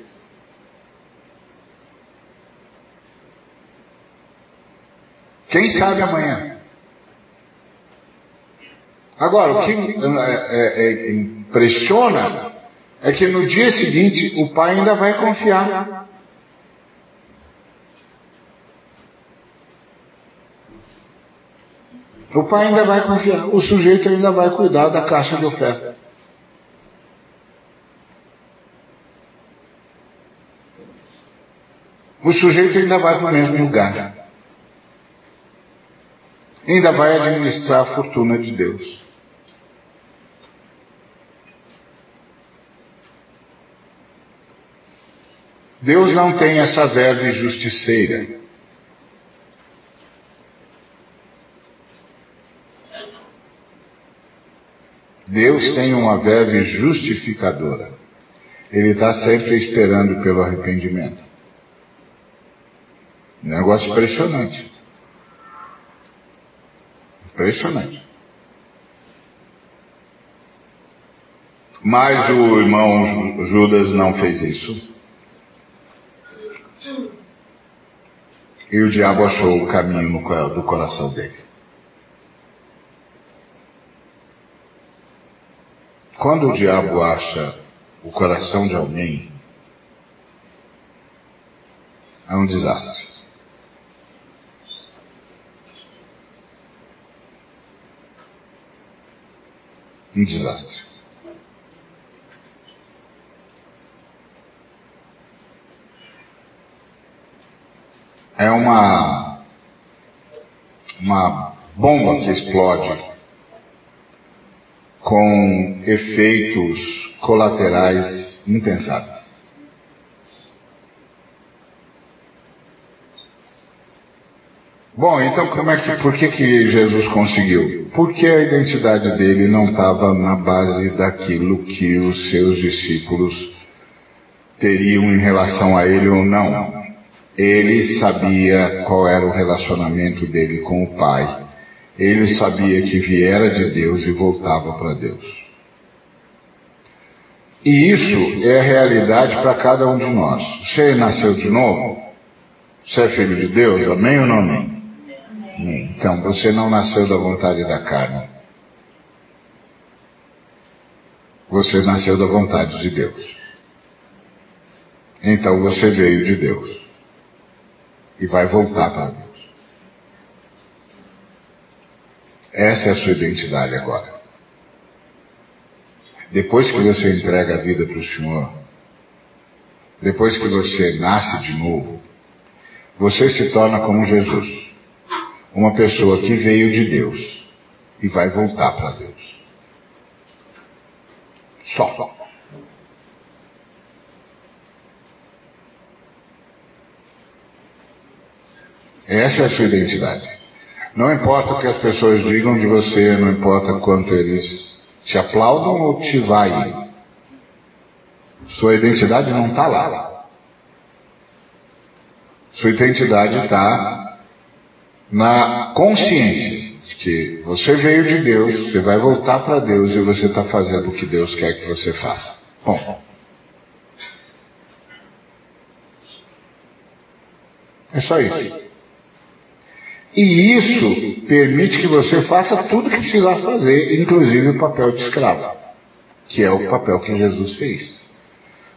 Quem sabe amanhã? Agora, o que é, é, impressiona é que no dia seguinte o pai ainda vai confiar. O pai ainda vai confiar, o sujeito ainda vai cuidar da caixa de oferta. O sujeito ainda vai para o mesmo lugar. Ainda vai administrar a fortuna de Deus. Deus não tem essa verve justiceira. Deus tem uma verve justificadora. Ele está sempre esperando pelo arrependimento. Negócio impressionante. Impressionante. Mas o irmão Judas não fez isso. E o diabo achou o caminho do coração dele. Quando o diabo acha o coração de alguém, é um desastre. Um desastre. É uma, uma bomba que explode com efeitos colaterais impensáveis. Bom, então como é que, por que, que Jesus conseguiu? Porque a identidade dele não estava na base daquilo que os seus discípulos teriam em relação a ele ou não. Ele sabia qual era o relacionamento dele com o Pai ele sabia que viera de Deus e voltava para Deus. E isso é a realidade para cada um de nós. Você nasceu de novo? Você é filho de Deus? Amém ou não amém? Então, você não nasceu da vontade da carne. Você nasceu da vontade de Deus. Então você veio de Deus. E vai voltar para Deus. Essa é a sua identidade agora. Depois que você entrega a vida para o Senhor, depois que você nasce de novo, você se torna como Jesus. Uma pessoa que veio de Deus e vai voltar para Deus. Só. Essa é a sua identidade. Não importa o que as pessoas digam de você, não importa quanto eles te aplaudam ou te vaiem. Sua identidade não está lá. Sua identidade está na consciência de que você veio de Deus, você vai voltar para Deus e você está fazendo o que Deus quer que você faça. Bom. É só isso. E isso permite que você faça tudo o que precisar fazer, inclusive o papel de escravo, que é o papel que Jesus fez.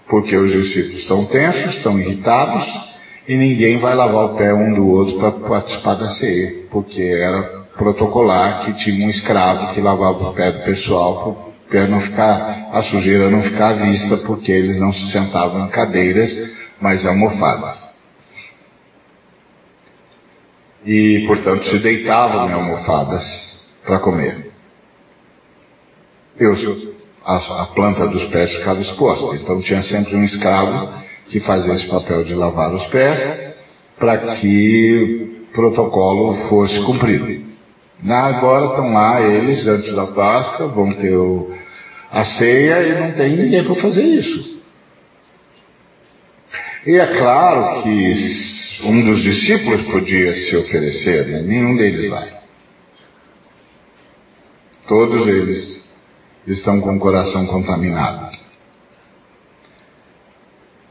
Porque os discípulos estão tensos, estão irritados, e ninguém vai lavar o pé um do outro para participar da ceia, porque era protocolar que tinha um escravo que lavava o pé do pessoal para não ficar, a sujeira não ficar à vista, porque eles não se sentavam em cadeiras, mas almofadas e, portanto, se deitavam em almofadas para comer. Deus, a, a, planta dos pés ficava exposta, então tinha sempre um escravo que fazia esse papel de lavar os pés para que o protocolo fosse cumprido. agora estão lá eles, antes da Páscoa, vão ter o, a ceia e não tem ninguém para fazer isso. E é claro que um dos discípulos podia se oferecer, né? nenhum deles vai. Todos eles estão com o coração contaminado.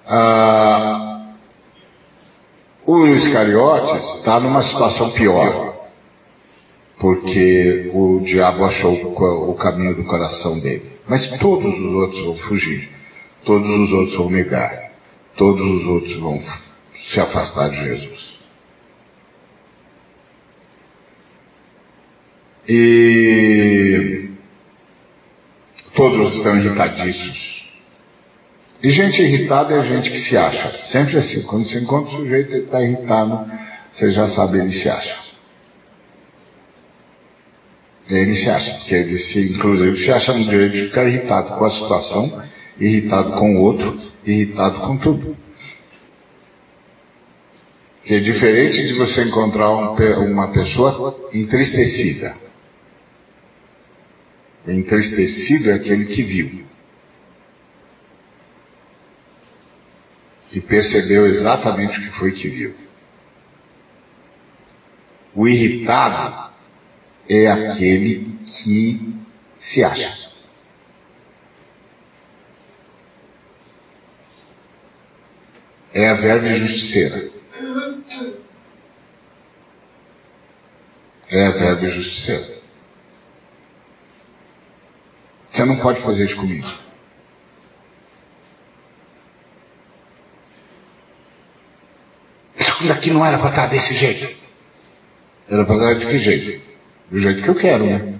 Ah, o Iscariotes está numa situação pior, porque o diabo achou o caminho do coração dele. Mas todos os outros vão fugir, todos os outros vão negar, todos os outros vão se afastar de Jesus. E todos estão irritadíssimos. E gente irritada é gente que se acha. Sempre assim. Quando você encontra o sujeito e está irritado, você já sabe ele se acha. Ele se acha, porque ele se, inclusive se acha no direito de ficar irritado com a situação, irritado com o outro, irritado com tudo. Que é diferente de você encontrar um, uma pessoa entristecida. Entristecido é aquele que viu. E percebeu exatamente o que foi que viu. O irritado é aquele que se acha. É a verba justiceira. É verbo justiceiro. Você não pode fazer isso comigo. Isso daqui não era para estar desse jeito. Era para estar de que jeito? Do jeito que eu quero, né?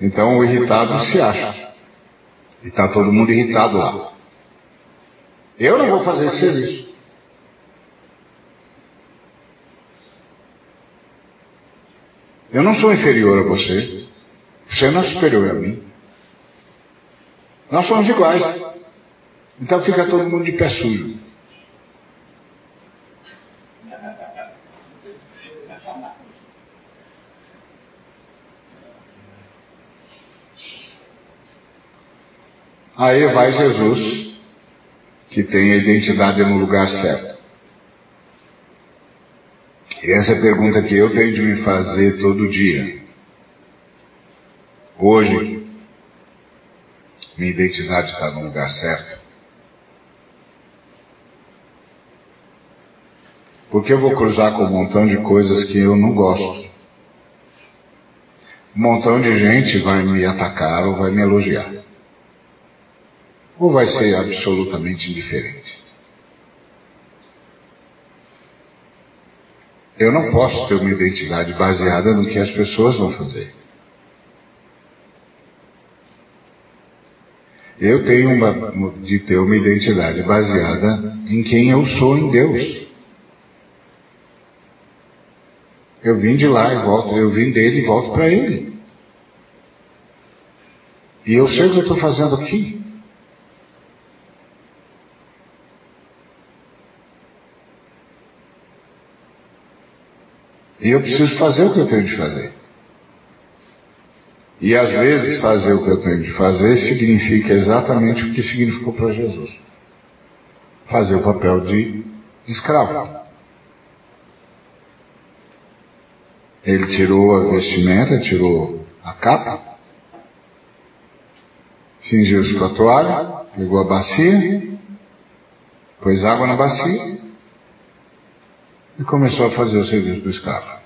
Então o irritado se acha. E está todo mundo irritado lá. Eu não vou fazer esse serviço. Eu não sou inferior a você. Você não é superior a mim. Nós somos iguais. Então fica todo mundo de pé sujo. Aí vai Jesus que tem a identidade no lugar certo? E essa é a pergunta que eu tenho de me fazer todo dia. Hoje, minha identidade está no lugar certo? Porque eu vou cruzar com um montão de coisas que eu não gosto. Um montão de gente vai me atacar ou vai me elogiar. Ou vai ser absolutamente indiferente. Eu não posso ter uma identidade baseada no que as pessoas vão fazer. Eu tenho uma, de ter uma identidade baseada em quem eu sou em Deus. Eu vim de lá e volto, eu vim dele e volto para ele. E eu sei o que eu estou fazendo aqui. E eu preciso fazer o que eu tenho de fazer. E às vezes fazer o que eu tenho de fazer significa exatamente o que significou para Jesus. Fazer o papel de escravo. Ele tirou a vestimenta, tirou a capa, cingiu-se com a toalha, pegou a bacia, pôs água na bacia e começou a fazer o serviço do escravo.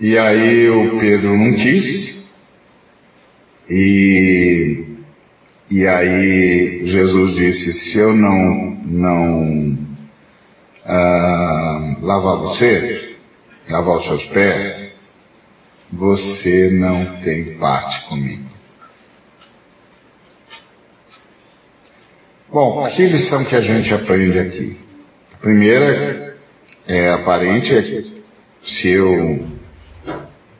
E aí o Pedro não quis, e, e aí Jesus disse, se eu não, não ah, lavar você, lavar os seus pés, você não tem parte comigo. Bom, que lição que a gente aprende aqui? A primeira é aparente, é que se eu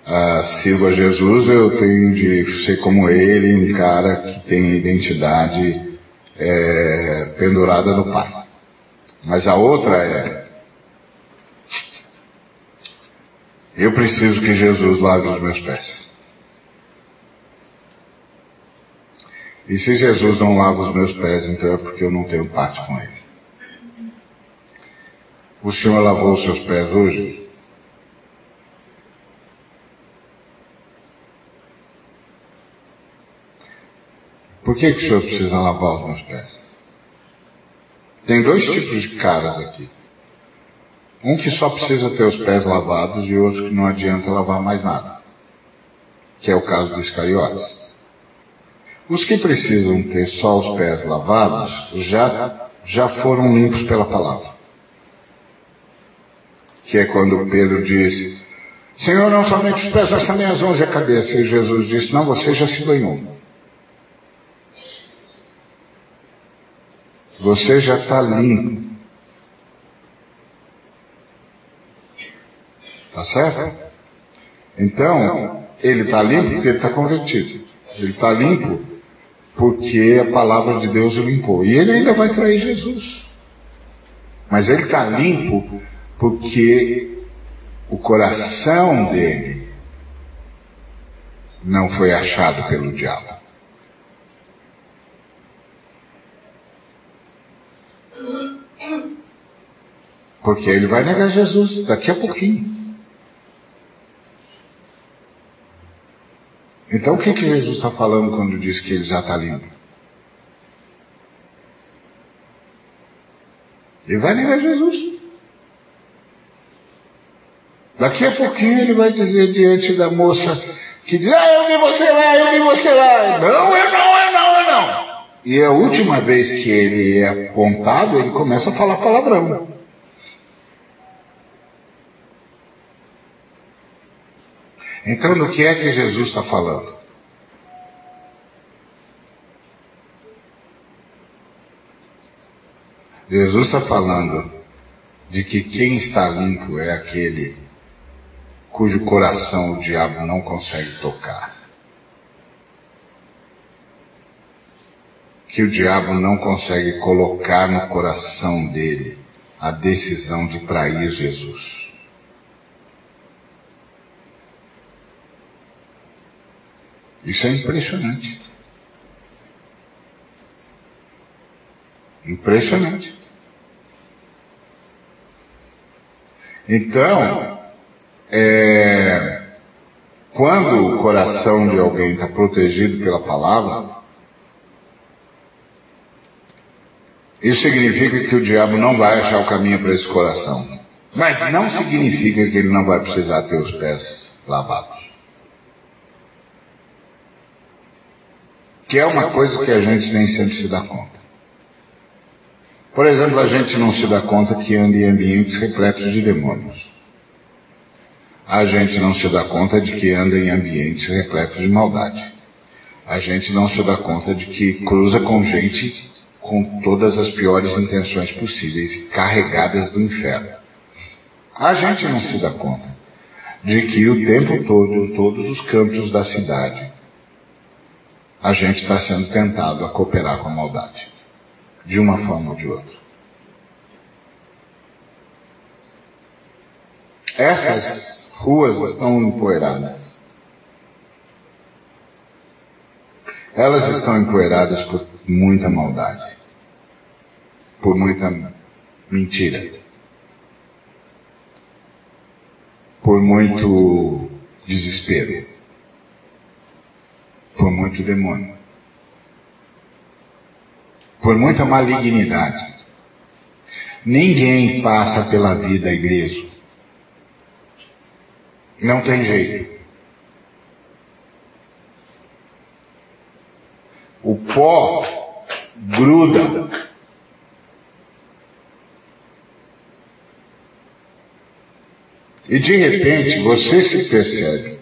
ah, sirvo a Jesus, eu tenho de ser como ele, um cara que tem identidade é, pendurada no Pai. Mas a outra é: eu preciso que Jesus lave os meus pés. E se Jesus não lava os meus pés, então é porque eu não tenho parte com Ele. O Senhor lavou os seus pés hoje? Por que, que o Senhor precisa lavar os meus pés? Tem dois tipos de caras aqui. Um que só precisa ter os pés lavados e outro que não adianta lavar mais nada. Que é o caso dos Iscariotes. Os que precisam ter só os pés lavados já, já foram limpos pela palavra. Que é quando Pedro disse: Senhor, não somente os pés, mas também as mãos e a cabeça. E Jesus disse: Não, você já se banhou. Você já está limpo. Tá certo? Então, ele está limpo porque ele está convertido. Ele está limpo porque a palavra de Deus o limpou. E ele ainda vai trair Jesus. Mas ele está limpo porque o coração dele não foi achado pelo diabo. Porque ele vai negar Jesus daqui a pouquinho. Então o que, que Jesus está falando quando diz que ele já está limpo? Ele vai negar Jesus. Daqui a pouquinho ele vai dizer diante da moça que diz, ah, eu vi você lá, eu vi você lá. Não, é não, é não, é não. E a última vez que ele é apontado, ele começa a falar palavrão. Então, do que é que Jesus está falando? Jesus está falando de que quem está limpo é aquele cujo coração o diabo não consegue tocar. Que o diabo não consegue colocar no coração dele a decisão de trair Jesus. Isso é impressionante. Impressionante. Então, é, quando o coração de alguém está protegido pela palavra, Isso significa que o diabo não vai achar o caminho para esse coração. Mas não significa que ele não vai precisar ter os pés lavados. Que é uma coisa que a gente nem sempre se dá conta. Por exemplo, a gente não se dá conta que anda em ambientes repletos de demônios. A gente não se dá conta de que anda em ambientes repletos de maldade. A gente não se dá conta de que cruza com gente com todas as piores intenções possíveis, carregadas do inferno. A gente não se dá conta de que o tempo todo, todos os campos da cidade, a gente está sendo tentado a cooperar com a maldade, de uma forma ou de outra. Essas ruas estão empoeiradas. Elas estão empoeiradas por muita maldade por muita mentira, por muito desespero, por muito demônio, por muita malignidade. Ninguém passa pela vida igreja. Não tem jeito. O pó gruda E de repente você se percebe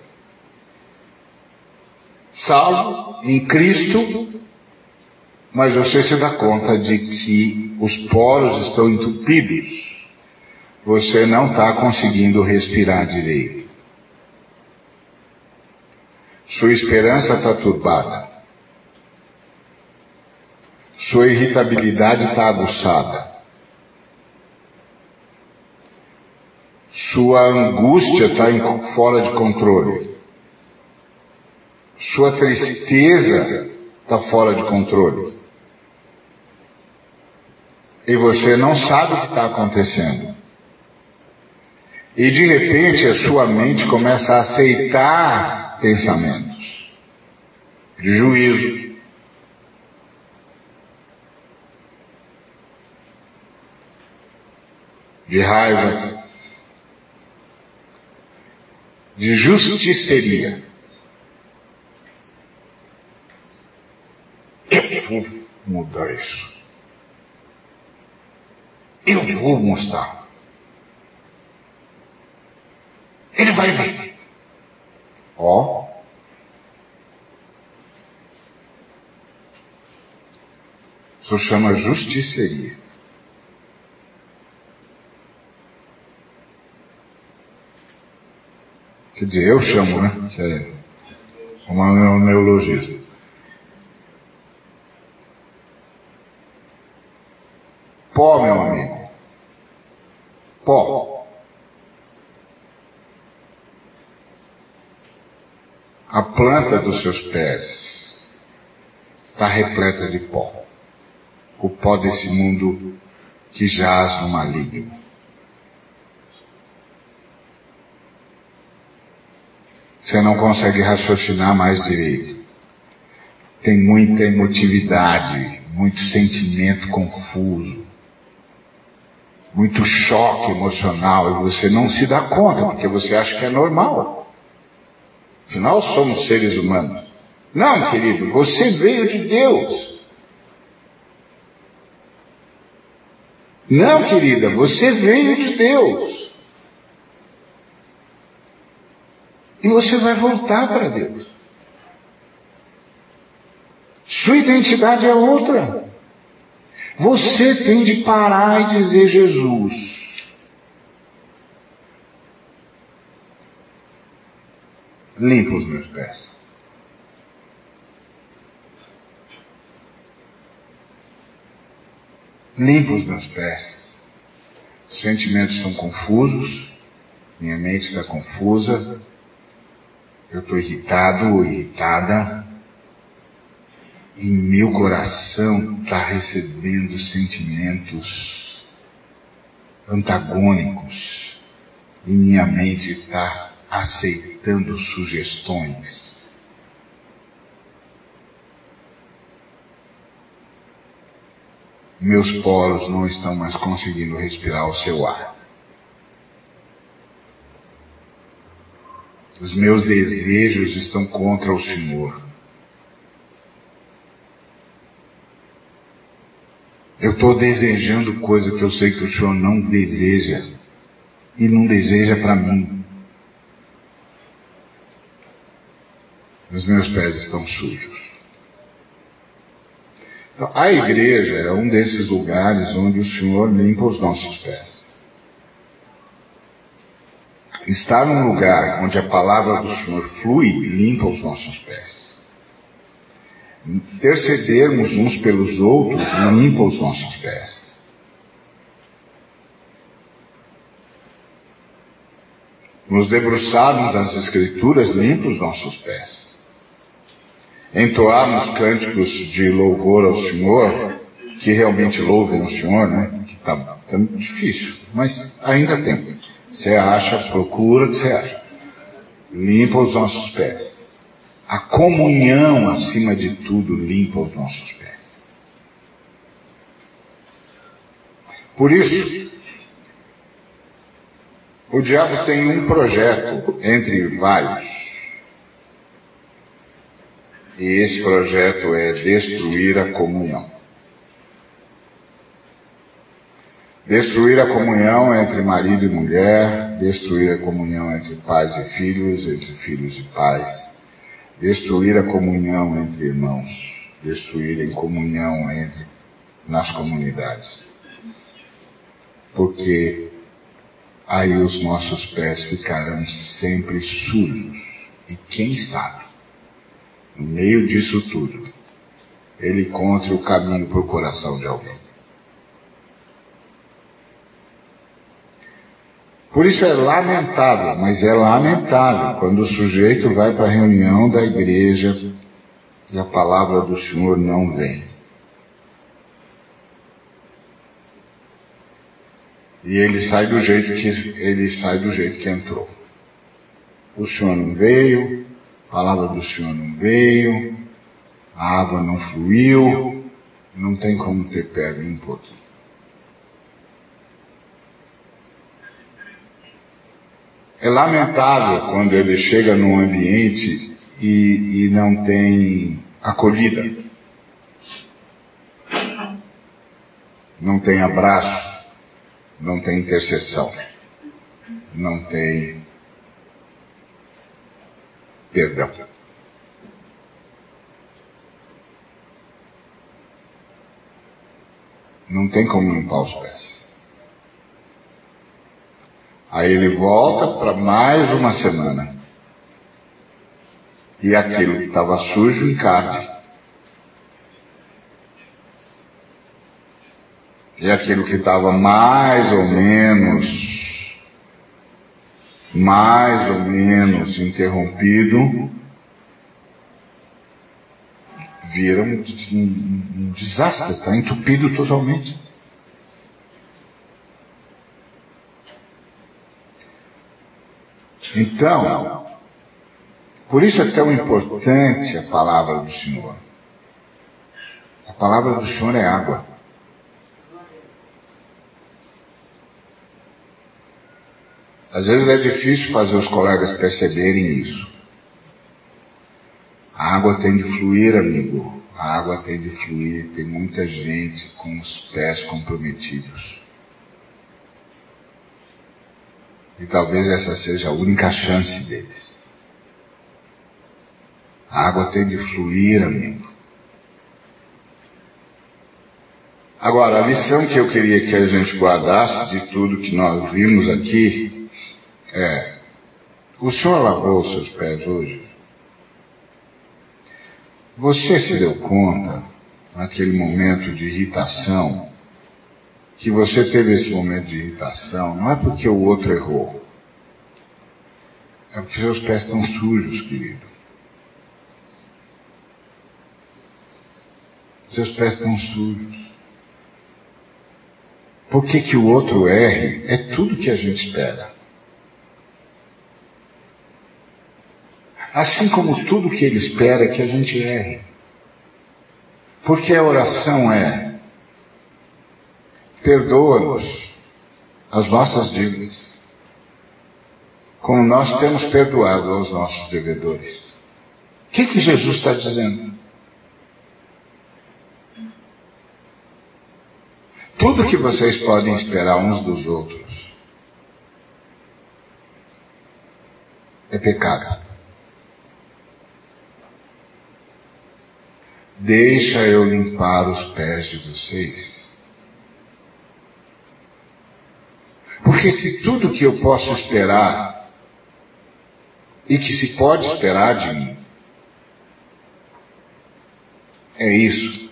salvo em Cristo, mas você se dá conta de que os poros estão entupidos. Você não está conseguindo respirar direito. Sua esperança está turbada. Sua irritabilidade está aguçada. Sua angústia está fora de controle. Sua tristeza está fora de controle. E você não sabe o que está acontecendo. E de repente a sua mente começa a aceitar pensamentos de juízo, de raiva, de justiceria. Eu vou mudar isso. Eu vou mostrar. Ele vai ver. Ó. Isso chama justiceria. Quer dizer, eu chamo, né? É um neologismo. Pó, meu amigo. Pó. A planta dos seus pés está repleta de pó. O pó desse mundo que jaz no maligno. Você não consegue raciocinar mais direito. Tem muita emotividade, muito sentimento confuso, muito choque emocional e você não se dá conta porque você acha que é normal. Afinal, somos seres humanos. Não, querido, você veio de Deus. Não, querida, você veio de Deus. E você vai voltar para Deus. Sua identidade é outra. Você tem de parar e dizer Jesus. Limpa os meus pés. Limpa os meus pés. Os sentimentos estão confusos, minha mente está confusa, eu estou irritado irritada e meu coração está recebendo sentimentos antagônicos e minha mente está aceitando sugestões. Meus poros não estão mais conseguindo respirar o seu ar. Os meus desejos estão contra o Senhor. Eu estou desejando coisa que eu sei que o Senhor não deseja. E não deseja para mim. Os meus pés estão sujos. Então, a igreja é um desses lugares onde o Senhor limpa os nossos pés. Estar num lugar onde a palavra do Senhor flui, limpa os nossos pés. Intercedermos uns pelos outros, limpa os nossos pés. Nos debruçarmos nas Escrituras, limpa os nossos pés entoarmos cânticos de louvor ao Senhor, que realmente louvem o Senhor, né? Que está tá difícil, mas ainda tem. Você acha, procura, você acha. Limpa os nossos pés. A comunhão, acima de tudo, limpa os nossos pés. Por isso, o diabo tem um projeto entre vários e esse projeto é destruir a comunhão. Destruir a comunhão entre marido e mulher, destruir a comunhão entre pais e filhos, entre filhos e pais, destruir a comunhão entre irmãos, destruir a comunhão entre nas comunidades. Porque aí os nossos pés ficarão sempre sujos. E quem sabe no meio disso tudo, ele encontre o caminho para o coração de alguém. Por isso é lamentável, mas é lamentável quando o sujeito vai para a reunião da igreja e a palavra do Senhor não vem. E ele sai do jeito que ele sai do jeito que entrou. O Senhor não veio, a palavra do Senhor não veio, a água não fluiu, não tem como ter pé um pouquinho. É lamentável quando ele chega num ambiente e, e não tem acolhida, não tem abraço, não tem intercessão, não tem perdão. Não tem como limpar os pés. Aí ele volta para mais uma semana. E aquilo que estava sujo encarde. E aquilo que estava mais ou menos mais ou menos interrompido, vira um, um desastre, está entupido totalmente. Então, por isso é tão importante a palavra do Senhor. A palavra do Senhor é água. Às vezes é difícil fazer os colegas perceberem isso. A água tem de fluir, amigo. A água tem de fluir. Tem muita gente com os pés comprometidos. E talvez essa seja a única chance deles. A água tem de fluir, amigo. Agora, a lição que eu queria que a gente guardasse de tudo que nós vimos aqui é. O senhor lavou os seus pés hoje? Você se deu conta, naquele momento de irritação, que você teve esse momento de irritação, não é porque o outro errou. É porque seus pés estão sujos, querido. Seus pés estão sujos. Por que, que o outro erre? É tudo que a gente espera. Assim como tudo que ele espera é que a gente erre. Porque a oração é: perdoa-nos as nossas dívidas, como nós temos perdoado aos nossos devedores. O que, que Jesus está dizendo? Tudo que vocês podem esperar uns dos outros é pecado. Deixa eu limpar os pés de vocês. Porque se tudo que eu posso esperar e que se pode esperar de mim é isso,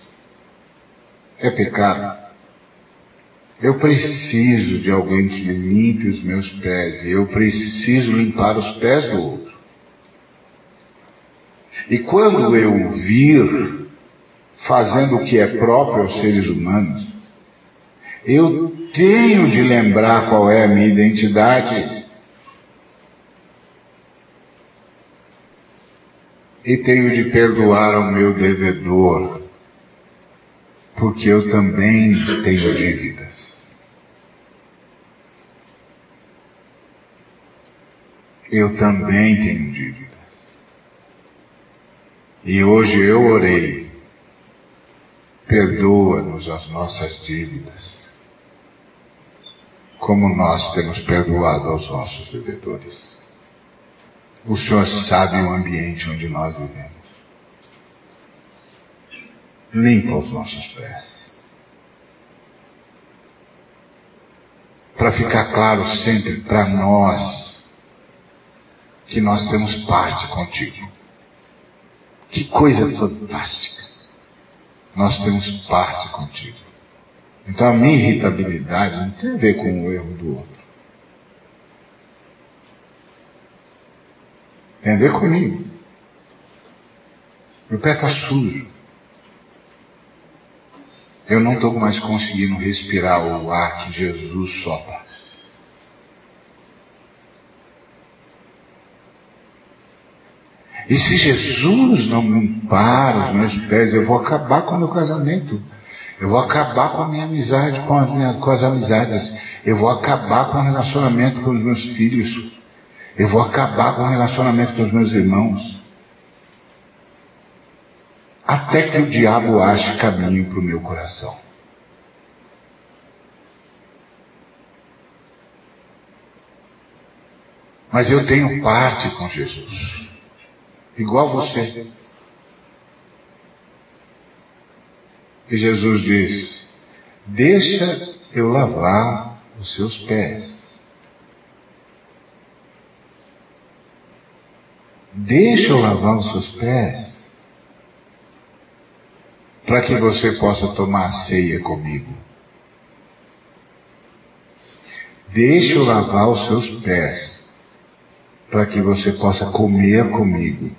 é pecado. Eu preciso de alguém que limpe os meus pés e eu preciso limpar os pés do outro. E quando eu vir fazendo o que é próprio aos seres humanos, eu tenho de lembrar qual é a minha identidade. E tenho de perdoar ao meu devedor, porque eu também tenho dívidas. Eu também tenho dívidas. E hoje eu orei, perdoa-nos as nossas dívidas como nós temos perdoado aos nossos devedores. O Senhor sabe o ambiente onde nós vivemos. Limpa os nossos pés. Para ficar claro sempre para nós que nós temos parte contigo. Que coisa fantástica. Nós temos parte contigo. Então a minha irritabilidade não tem a ver com o erro do outro. Tem a ver comigo. Meu pé está sujo. Eu não estou mais conseguindo respirar o ar que Jesus sopra. E se Jesus não limpar os meus pés, eu vou acabar com o meu casamento. Eu vou acabar com a minha amizade, com, minha, com as amizades. Eu vou acabar com o relacionamento com os meus filhos. Eu vou acabar com o relacionamento com os meus irmãos. Até que o diabo ache caminho para o meu coração. Mas eu tenho parte com Jesus. Igual você. E Jesus diz: Deixa eu lavar os seus pés. Deixa eu lavar os seus pés. Para que você possa tomar a ceia comigo. Deixa eu lavar os seus pés. Para que você possa comer comigo.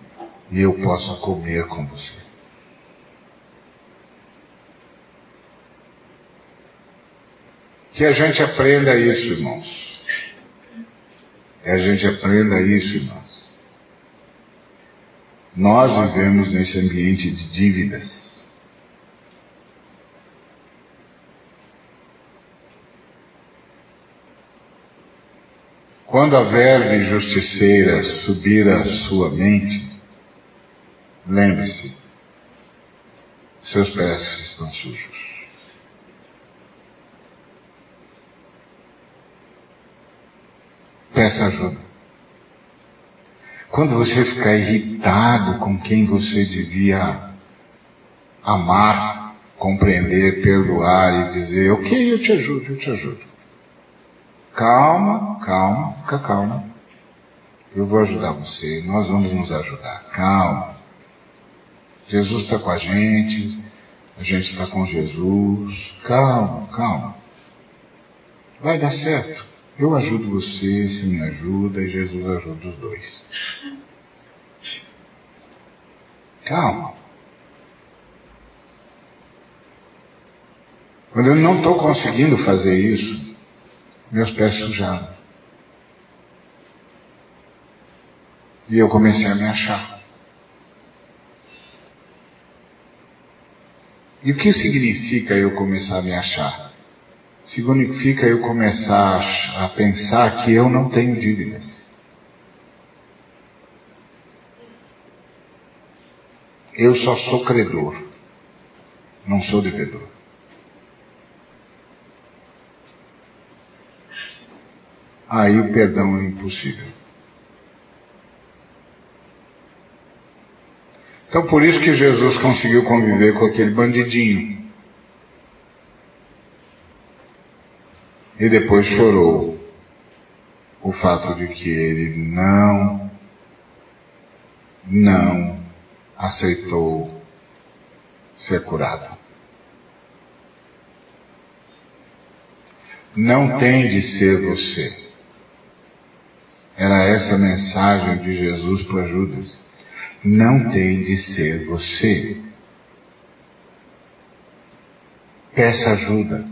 E eu possa comer com você. Que a gente aprenda isso, irmãos. Que a gente aprenda isso, irmãos. Nós vivemos nesse ambiente de dívidas. Quando a verve justiceira subir à sua mente, lembre-se, seus pés estão sujos. Peça ajuda. Quando você ficar irritado com quem você devia amar, compreender, perdoar e dizer, ok, eu te ajudo, eu te ajudo. Calma, calma, fica calma. Eu vou ajudar você, nós vamos nos ajudar. Calma. Jesus está com a gente, a gente está com Jesus. Calma, calma. Vai dar certo. Eu ajudo você, você me ajuda e Jesus ajuda os dois. Calma. Quando eu não estou conseguindo fazer isso, meus pés sujaram. E eu comecei a me achar. E o que significa eu começar a me achar? Significa eu começar a pensar que eu não tenho dívidas. Eu só sou credor, não sou devedor. Aí o perdão é impossível. Então por isso que Jesus conseguiu conviver com aquele bandidinho. E depois chorou o fato de que ele não, não aceitou ser curado. Não tem de ser você. Era essa a mensagem de Jesus para Judas. Não tem de ser você. Peça ajuda.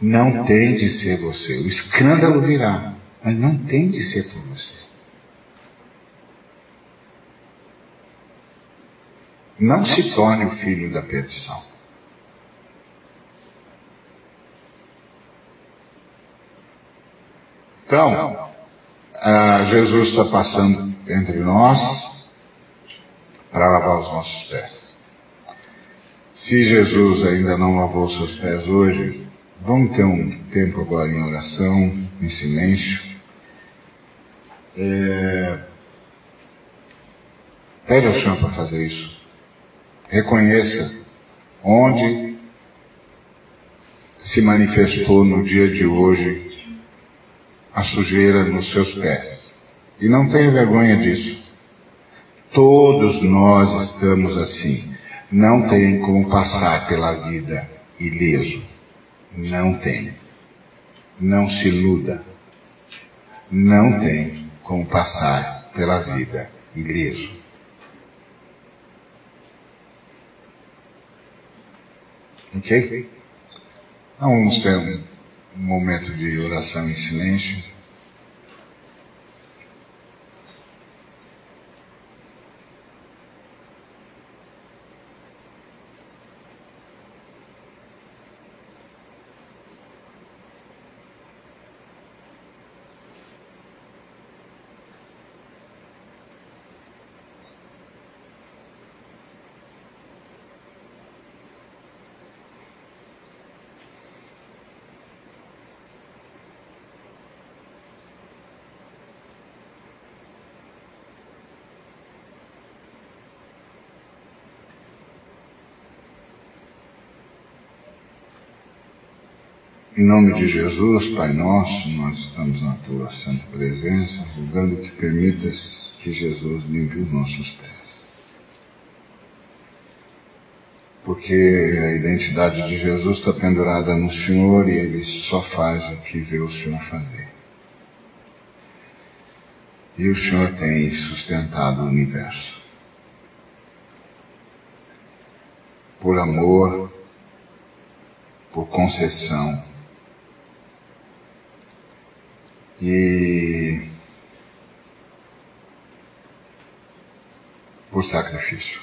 Não tem de ser você. O escândalo virá, mas não tem de ser por você. Não se torne o filho da perdição. Então, ah, Jesus está passando entre nós para lavar os nossos pés. Se Jesus ainda não lavou seus pés hoje, vamos ter um tempo agora em oração, em silêncio. É... Pede ao Senhor para fazer isso. Reconheça onde se manifestou no dia de hoje a sujeira nos seus pés. E não tenha vergonha disso. Todos nós estamos assim. Não tem como passar pela vida ileso. Não tem. Não se iluda. Não tem como passar pela vida ileso. Ok? Então vamos ter um momento de oração em silêncio. Em nome de Jesus, Pai nosso, nós estamos na tua santa presença, rogando que permitas que Jesus limpe os nossos pés. Porque a identidade de Jesus está pendurada no Senhor e ele só faz o que vê o Senhor fazer. E o Senhor tem sustentado o universo. Por amor, por concessão, e por sacrifício.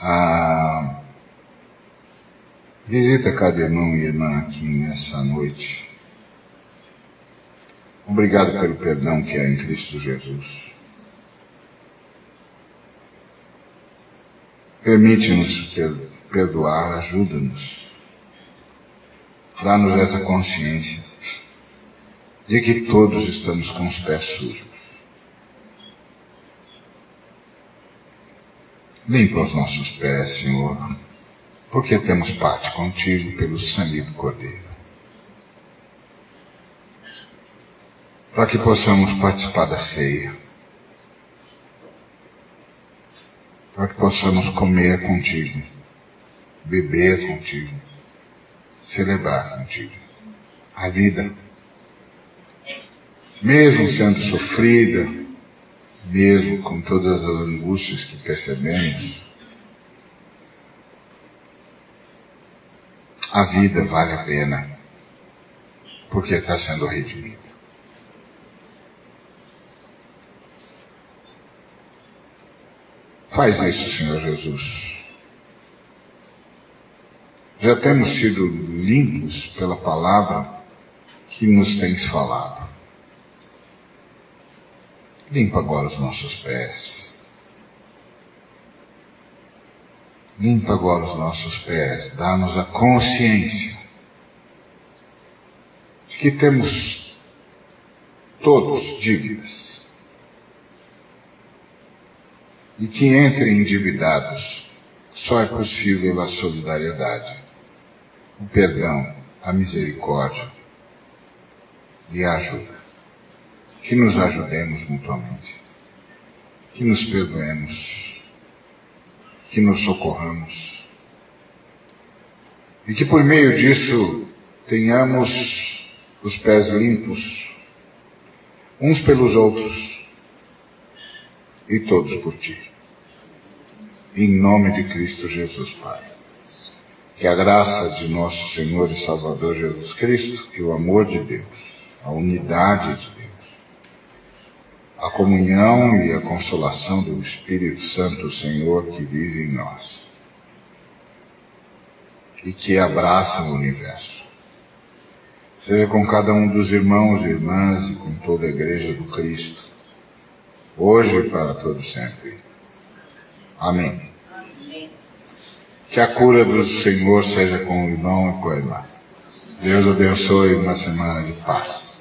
Ah, visita cada irmão e irmã aqui nessa noite. Obrigado pelo perdão que é em Cristo Jesus. Permite-nos perdoar, ajuda-nos. Dá-nos essa consciência de que todos estamos com os pés sujos. Limpa os nossos pés, Senhor, porque temos parte contigo pelo sangue do Cordeiro. Para que possamos participar da ceia. Para que possamos comer contigo beber contigo, celebrar contigo a vida. Mesmo sendo sofrida, mesmo com todas as angústias que percebemos, a vida vale a pena, porque está sendo redimida. Faz isso, Senhor Jesus Já temos sido limpos pela palavra que nos tens falado. Limpa agora os nossos pés. Limpa agora os nossos pés. Dá-nos a consciência de que temos todos dívidas. E que entre endividados só é possível a solidariedade, o perdão, a misericórdia e a ajuda. Que nos ajudemos mutuamente, que nos perdoemos, que nos socorramos e que por meio disso tenhamos os pés limpos uns pelos outros e todos por ti. Em nome de Cristo Jesus, Pai. Que a graça de nosso Senhor e Salvador Jesus Cristo, que o amor de Deus, a unidade de Deus, a comunhão e a consolação do Espírito Santo, Senhor, que vive em nós e que abraça o universo. Seja com cada um dos irmãos e irmãs e com toda a Igreja do Cristo, hoje e para todo sempre. Amém. Que a cura do Senhor seja com o irmão e com a irmã. Deus abençoe uma semana de paz.